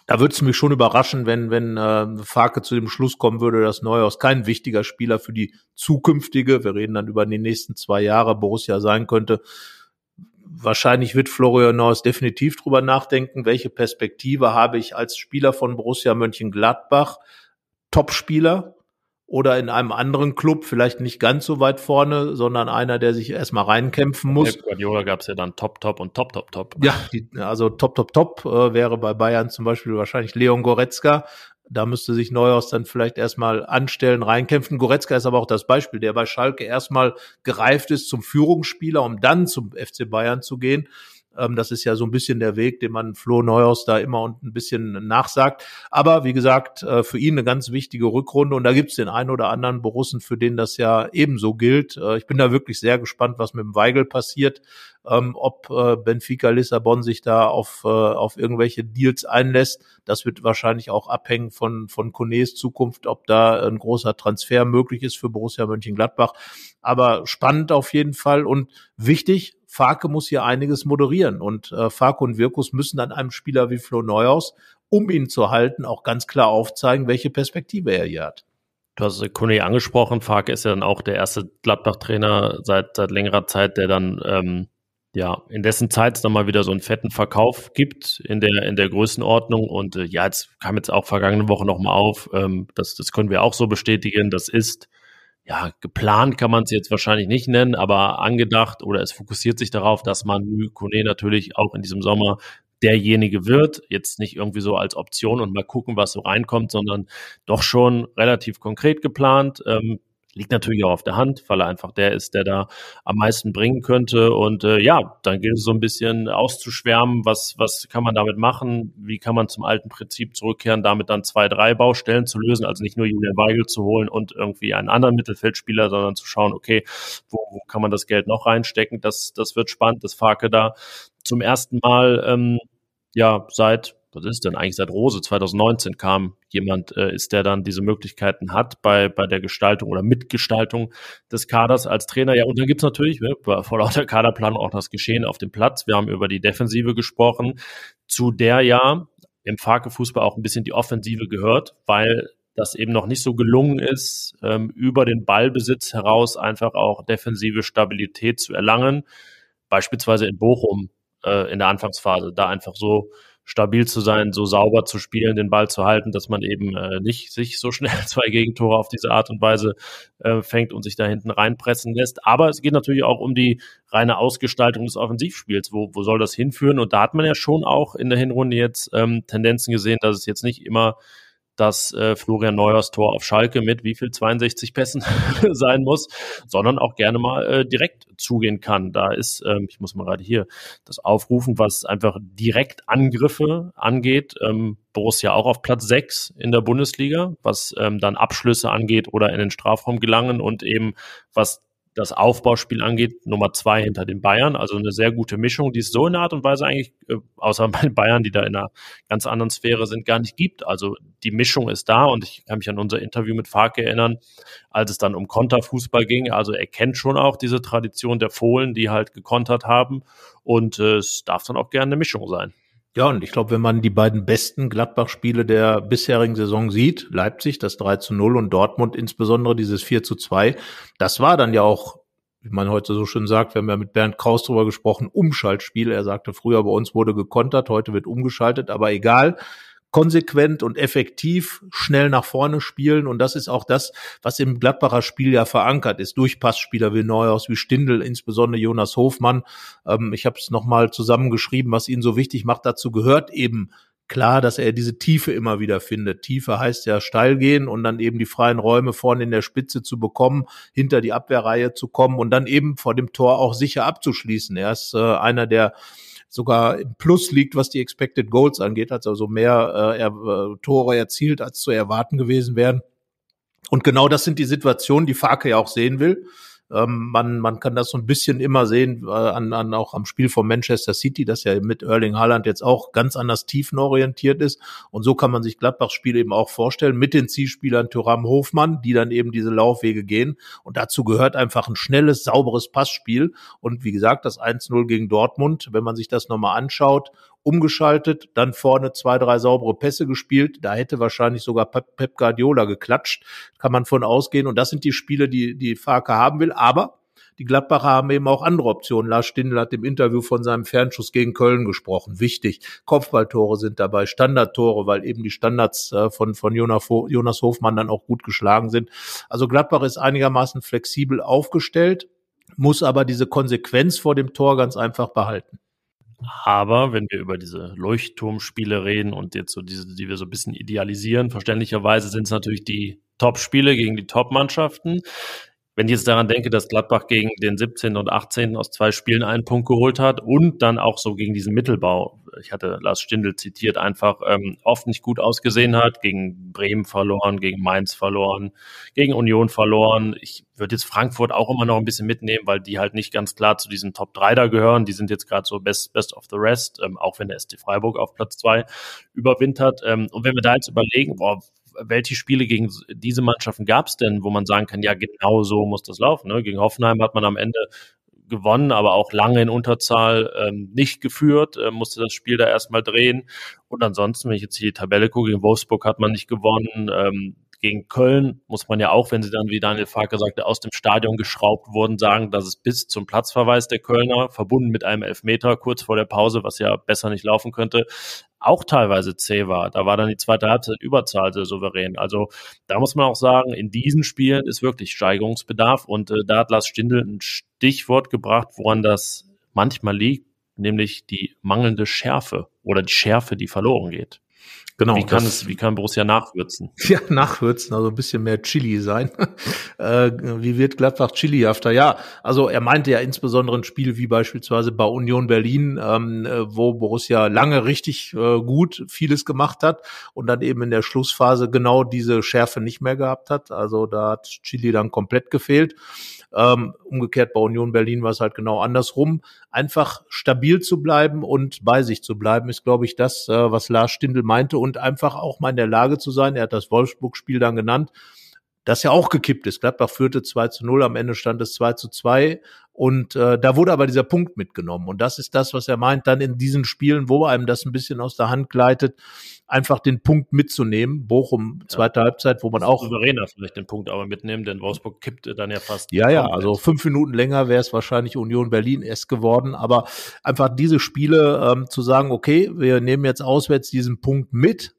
da würde es mich schon überraschen, wenn, wenn äh, Farke zu dem Schluss kommen würde, dass Neuhaus kein wichtiger Spieler für die zukünftige, wir reden dann über die nächsten zwei Jahre, Borussia sein könnte. Wahrscheinlich wird Florian Neuhaus definitiv drüber nachdenken, welche Perspektive habe ich als Spieler von Borussia Mönchengladbach, Topspieler, oder in einem anderen Club, vielleicht nicht ganz so weit vorne, sondern einer, der sich erstmal reinkämpfen muss. Bei Guardiola gab es ja dann Top, Top und Top, Top, Top. Ja, die, also Top, Top, Top äh, wäre bei Bayern zum Beispiel wahrscheinlich Leon Goretzka. Da müsste sich Neuhaus dann vielleicht erstmal anstellen, reinkämpfen. Goretzka ist aber auch das Beispiel, der bei Schalke erstmal gereift ist zum Führungsspieler, um dann zum FC Bayern zu gehen. Ähm, das ist ja so ein bisschen der Weg, den man Flo Neuhaus da immer und ein bisschen nachsagt. Aber wie gesagt, äh, für ihn eine ganz wichtige Rückrunde und da gibt es den einen oder anderen Borussen, für den das ja ebenso gilt. Äh, ich bin da wirklich sehr gespannt, was mit dem Weigel passiert, ähm, ob äh, Benfica Lissabon sich da auf, auf irgendwelche Deals einlässt. Das wird wahrscheinlich auch abhängen von, von Konés Zukunft, ob da ein großer Transfer möglich ist für Borussia Mönchengladbach. Aber spannend auf jeden Fall und wichtig, Farke muss hier einiges moderieren und äh, Farke und Wirkus müssen dann einem Spieler wie Flo Neuhaus, um ihn zu halten, auch ganz klar aufzeigen, welche Perspektive er hier hat. Du hast Kone angesprochen, Farke ist ja dann auch der erste Gladbach-Trainer seit, seit längerer Zeit, der dann ähm, ja, in dessen Zeit es dann mal wieder so einen fetten Verkauf gibt in der, in der Größenordnung. Und äh, ja, jetzt kam jetzt auch vergangene Woche nochmal auf. Ähm, das, das können wir auch so bestätigen. Das ist ja, geplant kann man es jetzt wahrscheinlich nicht nennen, aber angedacht oder es fokussiert sich darauf, dass man Kone natürlich auch in diesem Sommer derjenige wird. Jetzt nicht irgendwie so als Option und mal gucken, was so reinkommt, sondern doch schon relativ konkret geplant. Ähm, liegt natürlich auch auf der Hand, weil er einfach der ist, der da am meisten bringen könnte. Und äh, ja, dann gilt es so ein bisschen auszuschwärmen, was, was kann man damit machen, wie kann man zum alten Prinzip zurückkehren, damit dann zwei, drei Baustellen zu lösen, also nicht nur Julian Weigel zu holen und irgendwie einen anderen Mittelfeldspieler, sondern zu schauen, okay, wo, wo kann man das Geld noch reinstecken? Das, das wird spannend, das Farke da zum ersten Mal ähm, ja seit was ist denn eigentlich seit Rose 2019 kam jemand, äh, ist der dann diese Möglichkeiten hat bei, bei der Gestaltung oder Mitgestaltung des Kaders als Trainer. Ja, und dann gibt's natürlich ne, vor lauter Kaderplanung auch das Geschehen auf dem Platz. Wir haben über die Defensive gesprochen, zu der ja im Farke-Fußball auch ein bisschen die Offensive gehört, weil das eben noch nicht so gelungen ist, ähm, über den Ballbesitz heraus einfach auch defensive Stabilität zu erlangen. Beispielsweise in Bochum äh, in der Anfangsphase, da einfach so stabil zu sein, so sauber zu spielen, den Ball zu halten, dass man eben äh, nicht sich so schnell <laughs> zwei Gegentore auf diese Art und Weise äh, fängt und sich da hinten reinpressen lässt. Aber es geht natürlich auch um die reine Ausgestaltung des Offensivspiels. Wo, wo soll das hinführen? Und da hat man ja schon auch in der Hinrunde jetzt ähm, Tendenzen gesehen, dass es jetzt nicht immer dass äh, Florian Neuers Tor auf Schalke mit wie viel 62 Pässen <laughs> sein muss, sondern auch gerne mal äh, direkt zugehen kann. Da ist, ähm, ich muss mal gerade hier das aufrufen, was einfach direkt Angriffe angeht. Ähm, Borussia auch auf Platz 6 in der Bundesliga, was ähm, dann Abschlüsse angeht oder in den Strafraum gelangen und eben was das Aufbauspiel angeht, Nummer zwei hinter den Bayern. Also eine sehr gute Mischung, die es so in der Art und Weise eigentlich, äh, außer <laughs> bei Bayern, die da in einer ganz anderen Sphäre sind, gar nicht gibt. Also die Mischung ist da und ich kann mich an unser Interview mit Farke erinnern, als es dann um Konterfußball ging. Also er kennt schon auch diese Tradition der Fohlen, die halt gekontert haben und äh, es darf dann auch gerne eine Mischung sein. Ja, und ich glaube, wenn man die beiden besten Gladbach-Spiele der bisherigen Saison sieht, Leipzig das 3 zu 0 und Dortmund insbesondere dieses 4 zu 2, das war dann ja auch, wie man heute so schön sagt, wir haben ja mit Bernd Kraus drüber gesprochen, Umschaltspiel. Er sagte früher, bei uns wurde gekontert, heute wird umgeschaltet, aber egal konsequent und effektiv schnell nach vorne spielen. Und das ist auch das, was im Gladbacher Spiel ja verankert ist, durch Passspieler wie Neuhaus, wie Stindl, insbesondere Jonas Hofmann. Ähm, ich habe es nochmal zusammengeschrieben, was ihn so wichtig macht. Dazu gehört eben klar, dass er diese Tiefe immer wieder findet. Tiefe heißt ja steil gehen und dann eben die freien Räume vorne in der Spitze zu bekommen, hinter die Abwehrreihe zu kommen und dann eben vor dem Tor auch sicher abzuschließen. Er ist äh, einer der sogar im Plus liegt, was die Expected Goals angeht, hat also mehr äh, äh, Tore erzielt, als zu erwarten gewesen wären. Und genau das sind die Situationen, die Farke ja auch sehen will. Ähm, man, man kann das so ein bisschen immer sehen äh, an, an auch am Spiel von Manchester City, das ja mit Erling Haaland jetzt auch ganz anders tiefenorientiert ist. Und so kann man sich Gladbachs Spiel eben auch vorstellen mit den Zielspielern Thuram Hofmann, die dann eben diese Laufwege gehen. Und dazu gehört einfach ein schnelles, sauberes Passspiel. Und wie gesagt, das 1-0 gegen Dortmund, wenn man sich das nochmal anschaut umgeschaltet, dann vorne zwei, drei saubere Pässe gespielt. Da hätte wahrscheinlich sogar Pep Guardiola geklatscht. Kann man von ausgehen. Und das sind die Spiele, die die Farke haben will. Aber die Gladbacher haben eben auch andere Optionen. Lars Stindl hat im Interview von seinem Fernschuss gegen Köln gesprochen. Wichtig. Kopfballtore sind dabei, Standardtore, weil eben die Standards äh, von, von Jonas Hofmann dann auch gut geschlagen sind. Also Gladbach ist einigermaßen flexibel aufgestellt, muss aber diese Konsequenz vor dem Tor ganz einfach behalten. Aber wenn wir über diese Leuchtturmspiele reden und jetzt so diese, die wir so ein bisschen idealisieren, verständlicherweise sind es natürlich die Top-Spiele gegen die Top-Mannschaften. wenn ich jetzt daran denke, dass Gladbach gegen den 17. und 18. aus zwei Spielen einen Punkt geholt hat und dann auch so gegen diesen Mittelbau, ich hatte Lars Stindl zitiert, einfach ähm, oft nicht gut ausgesehen hat, gegen Bremen verloren, gegen Mainz verloren, gegen Union verloren. Ich würde jetzt Frankfurt auch immer noch ein bisschen mitnehmen, weil die halt nicht ganz klar zu diesen Top 3 da gehören. Die sind jetzt gerade so best, best of the rest, ähm, auch wenn der ST Freiburg auf Platz 2 überwintert. Ähm, und wenn wir da jetzt überlegen, boah, welche Spiele gegen diese Mannschaften gab es denn, wo man sagen kann, ja, genau so muss das laufen. Ne? Gegen Hoffenheim hat man am Ende gewonnen, aber auch lange in Unterzahl ähm, nicht geführt, äh, musste das Spiel da erstmal drehen. Und ansonsten, wenn ich jetzt hier die Tabelle gucke, gegen Wolfsburg hat man nicht gewonnen. Ähm, gegen Köln muss man ja auch, wenn sie dann, wie Daniel Farker sagte, aus dem Stadion geschraubt wurden, sagen, dass es bis zum Platzverweis der Kölner, verbunden mit einem Elfmeter kurz vor der Pause, was ja besser nicht laufen könnte, auch teilweise zäh war. Da war dann die zweite Halbzeit Überzahl sehr souverän. Also da muss man auch sagen, in diesen Spielen ist wirklich Steigerungsbedarf und äh, da hat Lars Stindl ein Stichwort gebracht, woran das manchmal liegt, nämlich die mangelnde Schärfe oder die Schärfe, die verloren geht. Genau. Wie kann es, wie kann Borussia nachwürzen? <laughs> Ja, nachwürzen, also ein bisschen mehr Chili sein. <laughs> äh, wie wird Gladbach chilihafter? Ja, also er meinte ja insbesondere ein Spiel wie beispielsweise bei Union Berlin, ähm, äh, wo Borussia lange richtig äh, gut vieles gemacht hat und dann eben in der Schlussphase genau diese Schärfe nicht mehr gehabt hat. Also da hat Chili dann komplett gefehlt. Ähm, umgekehrt bei Union Berlin war es halt genau andersrum. Einfach stabil zu bleiben und bei sich zu bleiben, ist, glaube ich, das, äh, was Lars Stindl meinte und einfach auch mal in der Lage zu sein. Er hat das Wolfsburg-Spiel dann genannt das ja auch gekippt ist. Gladbach führte 2 zu 0, am Ende stand es 2 zu 2 und äh, da wurde aber dieser Punkt mitgenommen und das ist das, was er meint, dann in diesen Spielen, wo einem das ein bisschen aus der Hand gleitet, einfach den Punkt mitzunehmen. Bochum, zweite ja. Halbzeit, wo man auch... Souveräner vielleicht den Punkt aber mitnehmen, denn Wolfsburg kippte dann ja fast. Ja, ja, also fünf Minuten länger wäre es wahrscheinlich Union Berlin erst geworden, aber einfach diese Spiele ähm, zu sagen, okay, wir nehmen jetzt auswärts diesen Punkt mit,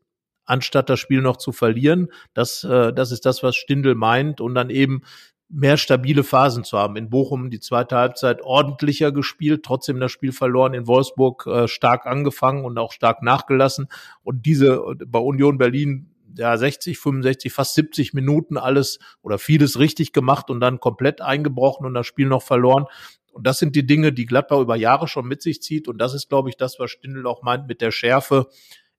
anstatt das Spiel noch zu verlieren. Das, äh, das ist das, was Stindel meint und dann eben mehr stabile Phasen zu haben. In Bochum die zweite Halbzeit ordentlicher gespielt, trotzdem das Spiel verloren. In Wolfsburg äh, stark angefangen und auch stark nachgelassen. Und diese bei Union Berlin ja 60, 65, fast 70 Minuten alles oder vieles richtig gemacht und dann komplett eingebrochen und das Spiel noch verloren. Und das sind die Dinge, die Gladbach über Jahre schon mit sich zieht. Und das ist, glaube ich, das, was Stindl auch meint mit der Schärfe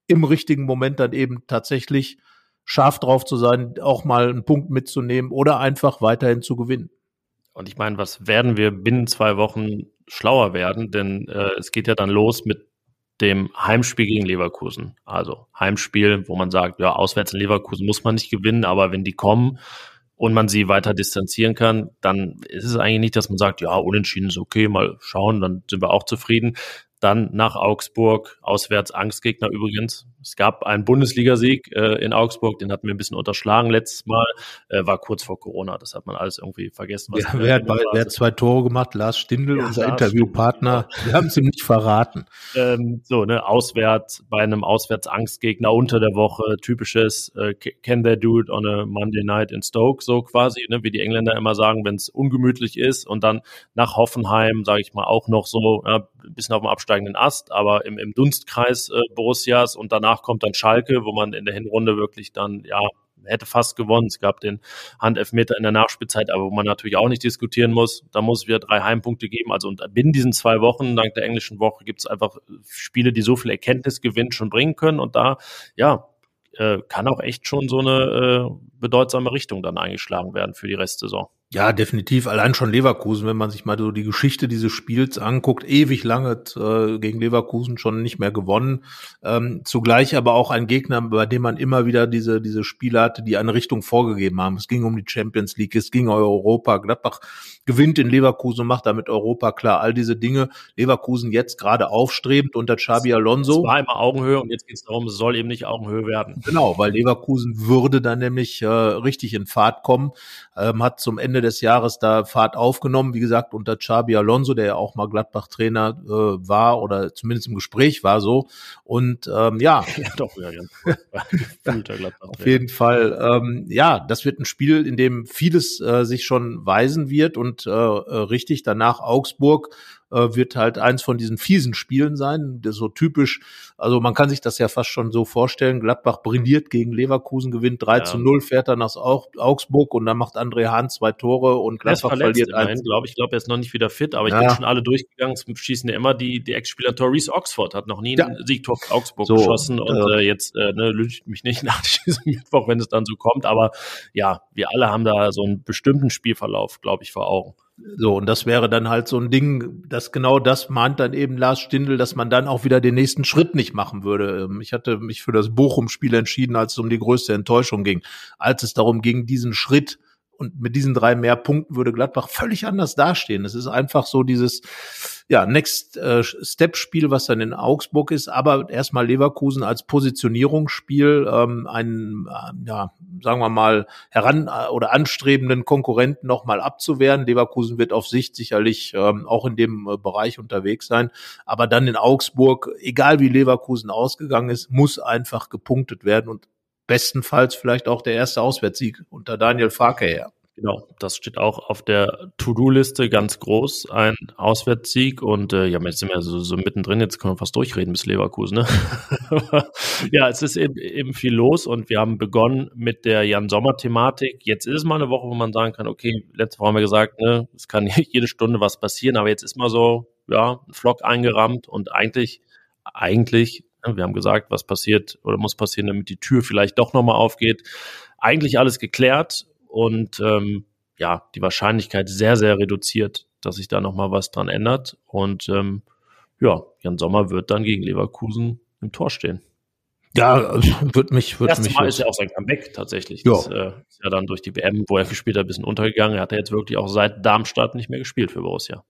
im richtigen Moment dann eben tatsächlich scharf drauf zu sein, auch mal einen Punkt mitzunehmen oder einfach weiterhin zu gewinnen. Und ich meine, was werden wir binnen zwei Wochen schlauer werden? Denn äh, es geht ja dann los mit dem Heimspiel gegen Leverkusen. Also Heimspiel, wo man sagt, ja, auswärts in Leverkusen muss man nicht gewinnen, aber wenn die kommen und man sie weiter distanzieren kann, dann ist es eigentlich nicht, dass man sagt, ja, unentschieden ist okay, mal schauen, dann sind wir auch zufrieden. Dann nach Augsburg, auswärts Angstgegner übrigens. Es gab einen Bundesligasieg äh, in Augsburg, den hatten wir ein bisschen unterschlagen letztes Mal, äh, war kurz vor Corona, das hat man alles irgendwie vergessen. Ja, wer, hat, wer hat zwei Tore gemacht? Lars Stindl, ja, unser Lars Interviewpartner. Wir haben es ihm nicht verraten. Ähm, so, ne, auswärts, bei einem Auswärts-Angstgegner unter der Woche, typisches äh, Can they do it on a Monday night in Stoke, so quasi, ne, wie die Engländer immer sagen, wenn es ungemütlich ist und dann nach Hoffenheim, sage ich mal, auch noch so, ja, ein bisschen auf dem absteigenden Ast, aber im, im Dunstkreis äh, Borussias und danach kommt dann Schalke, wo man in der Hinrunde wirklich dann, ja, hätte fast gewonnen. Es gab den Handelfmeter in der Nachspielzeit, aber wo man natürlich auch nicht diskutieren muss. Da muss es wieder drei Heimpunkte geben. Also und binnen diesen zwei Wochen, dank der englischen Woche, gibt es einfach Spiele, die so viel Erkenntnisgewinn schon bringen können. Und da, ja, äh, kann auch echt schon so eine äh, bedeutsame Richtung dann eingeschlagen werden für die Restsaison. Ja, definitiv. Allein schon Leverkusen, wenn man sich mal so die Geschichte dieses Spiels anguckt, ewig lange äh, gegen Leverkusen schon nicht mehr gewonnen. Ähm, zugleich aber auch ein Gegner, bei dem man immer wieder diese, diese Spiele hatte, die eine Richtung vorgegeben haben. Es ging um die Champions League, es ging um Europa. Gladbach gewinnt in Leverkusen und macht damit Europa klar. All diese Dinge. Leverkusen jetzt gerade aufstrebend unter Xabi Alonso. Es war immer Augenhöhe und jetzt geht es darum, es soll eben nicht Augenhöhe werden. Genau, weil Leverkusen würde dann nämlich äh, richtig in Fahrt kommen, ähm, hat zum Ende des Jahres da Fahrt aufgenommen, wie gesagt, unter Xabi Alonso, der ja auch mal Gladbach-Trainer äh, war oder zumindest im Gespräch war so. Und ähm, ja. <laughs> ja doch, ja, ja. <laughs> Auf jeden Fall. Ähm, ja, das wird ein Spiel, in dem vieles äh, sich schon weisen wird und äh, äh richtig danach Augsburg äh, wird halt eins von diesen fiesen Spielen sein. So typisch, also man kann sich das ja fast schon so vorstellen. Gladbach brilliert gegen Leverkusen, gewinnt 3 ja. zu 0, fährt dann nach Augsburg und dann macht André Hahn zwei Tore und Gladbach verliert eins. Glaube ich, glaube, er ist noch nicht wieder fit, aber ich ja. bin schon alle durchgegangen. Es schießen ja immer die, die Ex-Spieler Torres Oxford hat noch nie ja. ein Siegtor für Augsburg so, geschossen und äh, jetzt äh, ne, lügt mich nicht <laughs> nach diesem Mittwoch, wenn es dann so kommt, aber ja, wir alle haben da so einen bestimmten Spielverlauf, glaube ich, vor Augen. So, und das wäre dann halt so ein Ding, dass genau das mahnt dann eben Lars Stindl, dass man dann auch wieder den nächsten Schritt nicht machen würde. Ähm, ich hatte mich für das Bochum-Spiel entschieden, als es um die größte Enttäuschung ging. Als es darum ging, diesen Schritt und mit diesen drei mehr Punkten würde Gladbach völlig anders dastehen. Es ist einfach so dieses, ja, Next äh, was dann in Augsburg ist, aber erstmal Leverkusen als Positionierungsspiel, ähm, einen, äh, ja, sagen wir mal, heran äh, oder anstrebenden Konkurrenten nochmal abzuwehren. Leverkusen wird auf Sicht sicherlich ähm, auch in dem äh, Bereich unterwegs sein, aber dann in Augsburg, egal wie Leverkusen ausgegangen ist, muss einfach gepunktet werden und bestenfalls vielleicht auch der erste Auswärtssieg unter Daniel Farke her. Genau, das steht auch auf der To-Do-Liste ganz groß, ein Auswärtssieg und äh, ja, jetzt sind wir so, so mittendrin, jetzt können wir fast durchreden bis Leverkusen. Ne? <laughs> ja, es ist eben, eben viel los und wir haben begonnen mit der Jan-Sommer-Thematik. Jetzt ist es mal eine Woche, wo man sagen kann, okay, letzte Woche haben wir gesagt, ne, es kann <laughs> jede Stunde was passieren, aber jetzt ist mal so, ja, ein Flock eingerammt und eigentlich, eigentlich wir haben gesagt, was passiert oder muss passieren, damit die Tür vielleicht doch nochmal aufgeht. Eigentlich alles geklärt und ähm, ja, die Wahrscheinlichkeit sehr, sehr reduziert, dass sich da nochmal was dran ändert. Und ähm, ja, Jan Sommer wird dann gegen Leverkusen im Tor stehen. Ja, wird mich, wird mich. Mal ist ja auch sein Comeback tatsächlich. Ja. Das äh, ist ja dann durch die WM, wo er gespielt hat, ein bisschen untergegangen. Er hat ja jetzt wirklich auch seit Darmstadt nicht mehr gespielt für Borussia.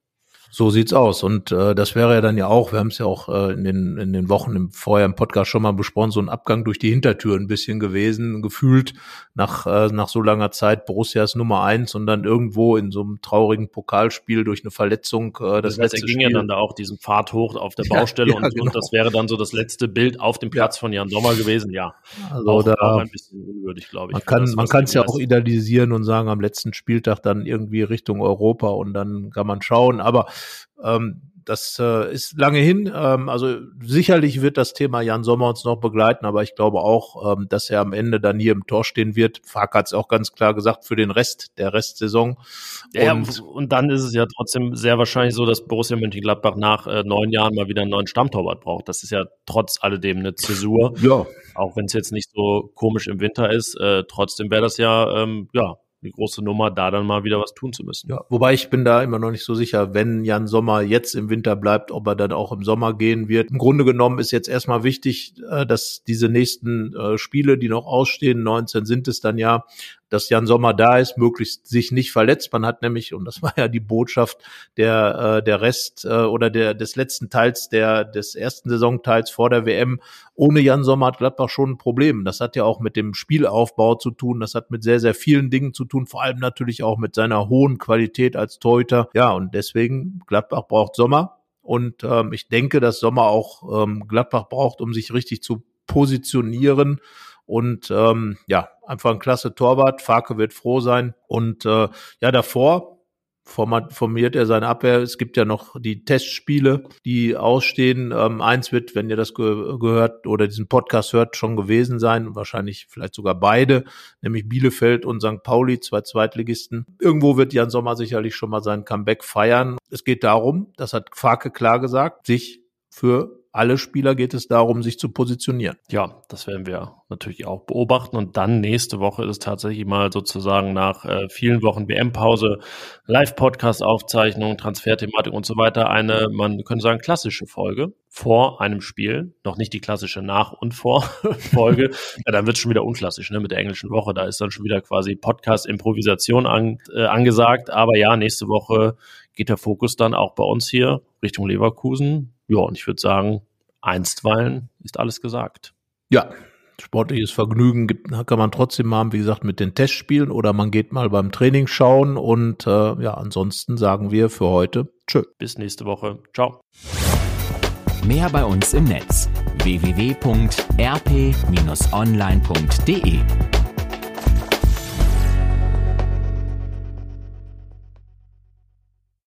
So sieht's aus. Und äh, das wäre ja dann ja auch, wir haben es ja auch äh, in, den, in den Wochen im, vorher im Podcast schon mal besprochen, so ein Abgang durch die Hintertür ein bisschen gewesen, gefühlt nach, äh, nach so langer Zeit Borussia ist Nummer eins und dann irgendwo in so einem traurigen Pokalspiel durch eine Verletzung äh, das, das heißt, letzte er ging Spiel. ja dann da auch diesen Pfad hoch auf der Baustelle <laughs> ja, ja, und, genau. und das wäre dann so das letzte Bild auf dem Platz ja. von Jan Sommer gewesen. Ja, also auch, da, auch ein bisschen unwürdig, glaube ich. Man kann man kann es ja auch idealisieren und sagen, am letzten Spieltag dann irgendwie Richtung Europa und dann kann man schauen, aber ähm, das äh, ist lange hin. Ähm, also sicherlich wird das Thema Jan Sommer uns noch begleiten, aber ich glaube auch, ähm, dass er am Ende dann hier im Tor stehen wird. Fark hat es auch ganz klar gesagt für den Rest der Restsaison. Ja, und, und dann ist es ja trotzdem sehr wahrscheinlich so, dass Borussia Mönchengladbach nach äh, neun Jahren mal wieder einen neuen Stammtorwart braucht. Das ist ja trotz alledem eine Zäsur. Ja. Auch wenn es jetzt nicht so komisch im Winter ist, äh, trotzdem wäre das ja, ähm, ja, eine große Nummer, da dann mal wieder was tun zu müssen. Ja, wobei ich bin da immer noch nicht so sicher, wenn Jan Sommer jetzt im Winter bleibt, ob er dann auch im Sommer gehen wird. Im Grunde genommen ist jetzt erstmal wichtig, äh, dass diese nächsten äh, Spiele, die noch ausstehen, 19 sind es dann ja, dass Jan Sommer da ist, möglichst sich nicht verletzt. Man hat nämlich, und das war ja die Botschaft der, äh, der Rest äh, oder der, des letzten Teils der, des ersten Saisonteils vor der WM, ohne Jan Sommer hat Gladbach schon ein Problem. Das hat ja auch mit dem Spielaufbau zu tun. Das hat mit sehr, sehr vielen Dingen zu tun. Vor allem natürlich auch mit seiner hohen Qualität als Torhüter. Ja, und deswegen Gladbach braucht Sommer. Und ähm, ich denke, dass Sommer auch ähm, Gladbach braucht, um sich richtig zu positionieren und ähm, ja, einfach ein klasse Torwart. Farke wird froh sein. Und äh, ja, davor formiert er seine Abwehr. Es gibt ja noch die Testspiele, die ausstehen. Ähm, eins wird, wenn ihr das ge gehört oder diesen Podcast hört, schon gewesen sein. Wahrscheinlich vielleicht sogar beide, nämlich Bielefeld und St. Pauli, zwei Zweitligisten. Irgendwo wird Jan Sommer sicherlich schon mal sein Comeback feiern. Es geht darum, das hat Farke klar gesagt, sich für alle Spieler geht es darum, sich zu positionieren. Ja, das werden wir natürlich auch beobachten. Und dann nächste Woche ist es tatsächlich mal sozusagen nach äh, vielen Wochen WM-Pause, Live-Podcast-Aufzeichnung, Transferthematik und so weiter eine, man könnte sagen, klassische Folge vor einem Spiel. Noch nicht die klassische Nach- und Vor-Folge. <laughs> ja, dann wird es schon wieder unklassisch, ne, mit der englischen Woche. Da ist dann schon wieder quasi Podcast-Improvisation an, äh, angesagt. Aber ja, nächste Woche geht der Fokus dann auch bei uns hier Richtung Leverkusen. Ja, und ich würde sagen, einstweilen ist alles gesagt. Ja, sportliches Vergnügen gibt, kann man trotzdem haben, wie gesagt, mit den Testspielen oder man geht mal beim Training schauen und äh, ja, ansonsten sagen wir für heute Tschö. Bis nächste Woche. Ciao. Mehr bei uns im Netz www.rp-online.de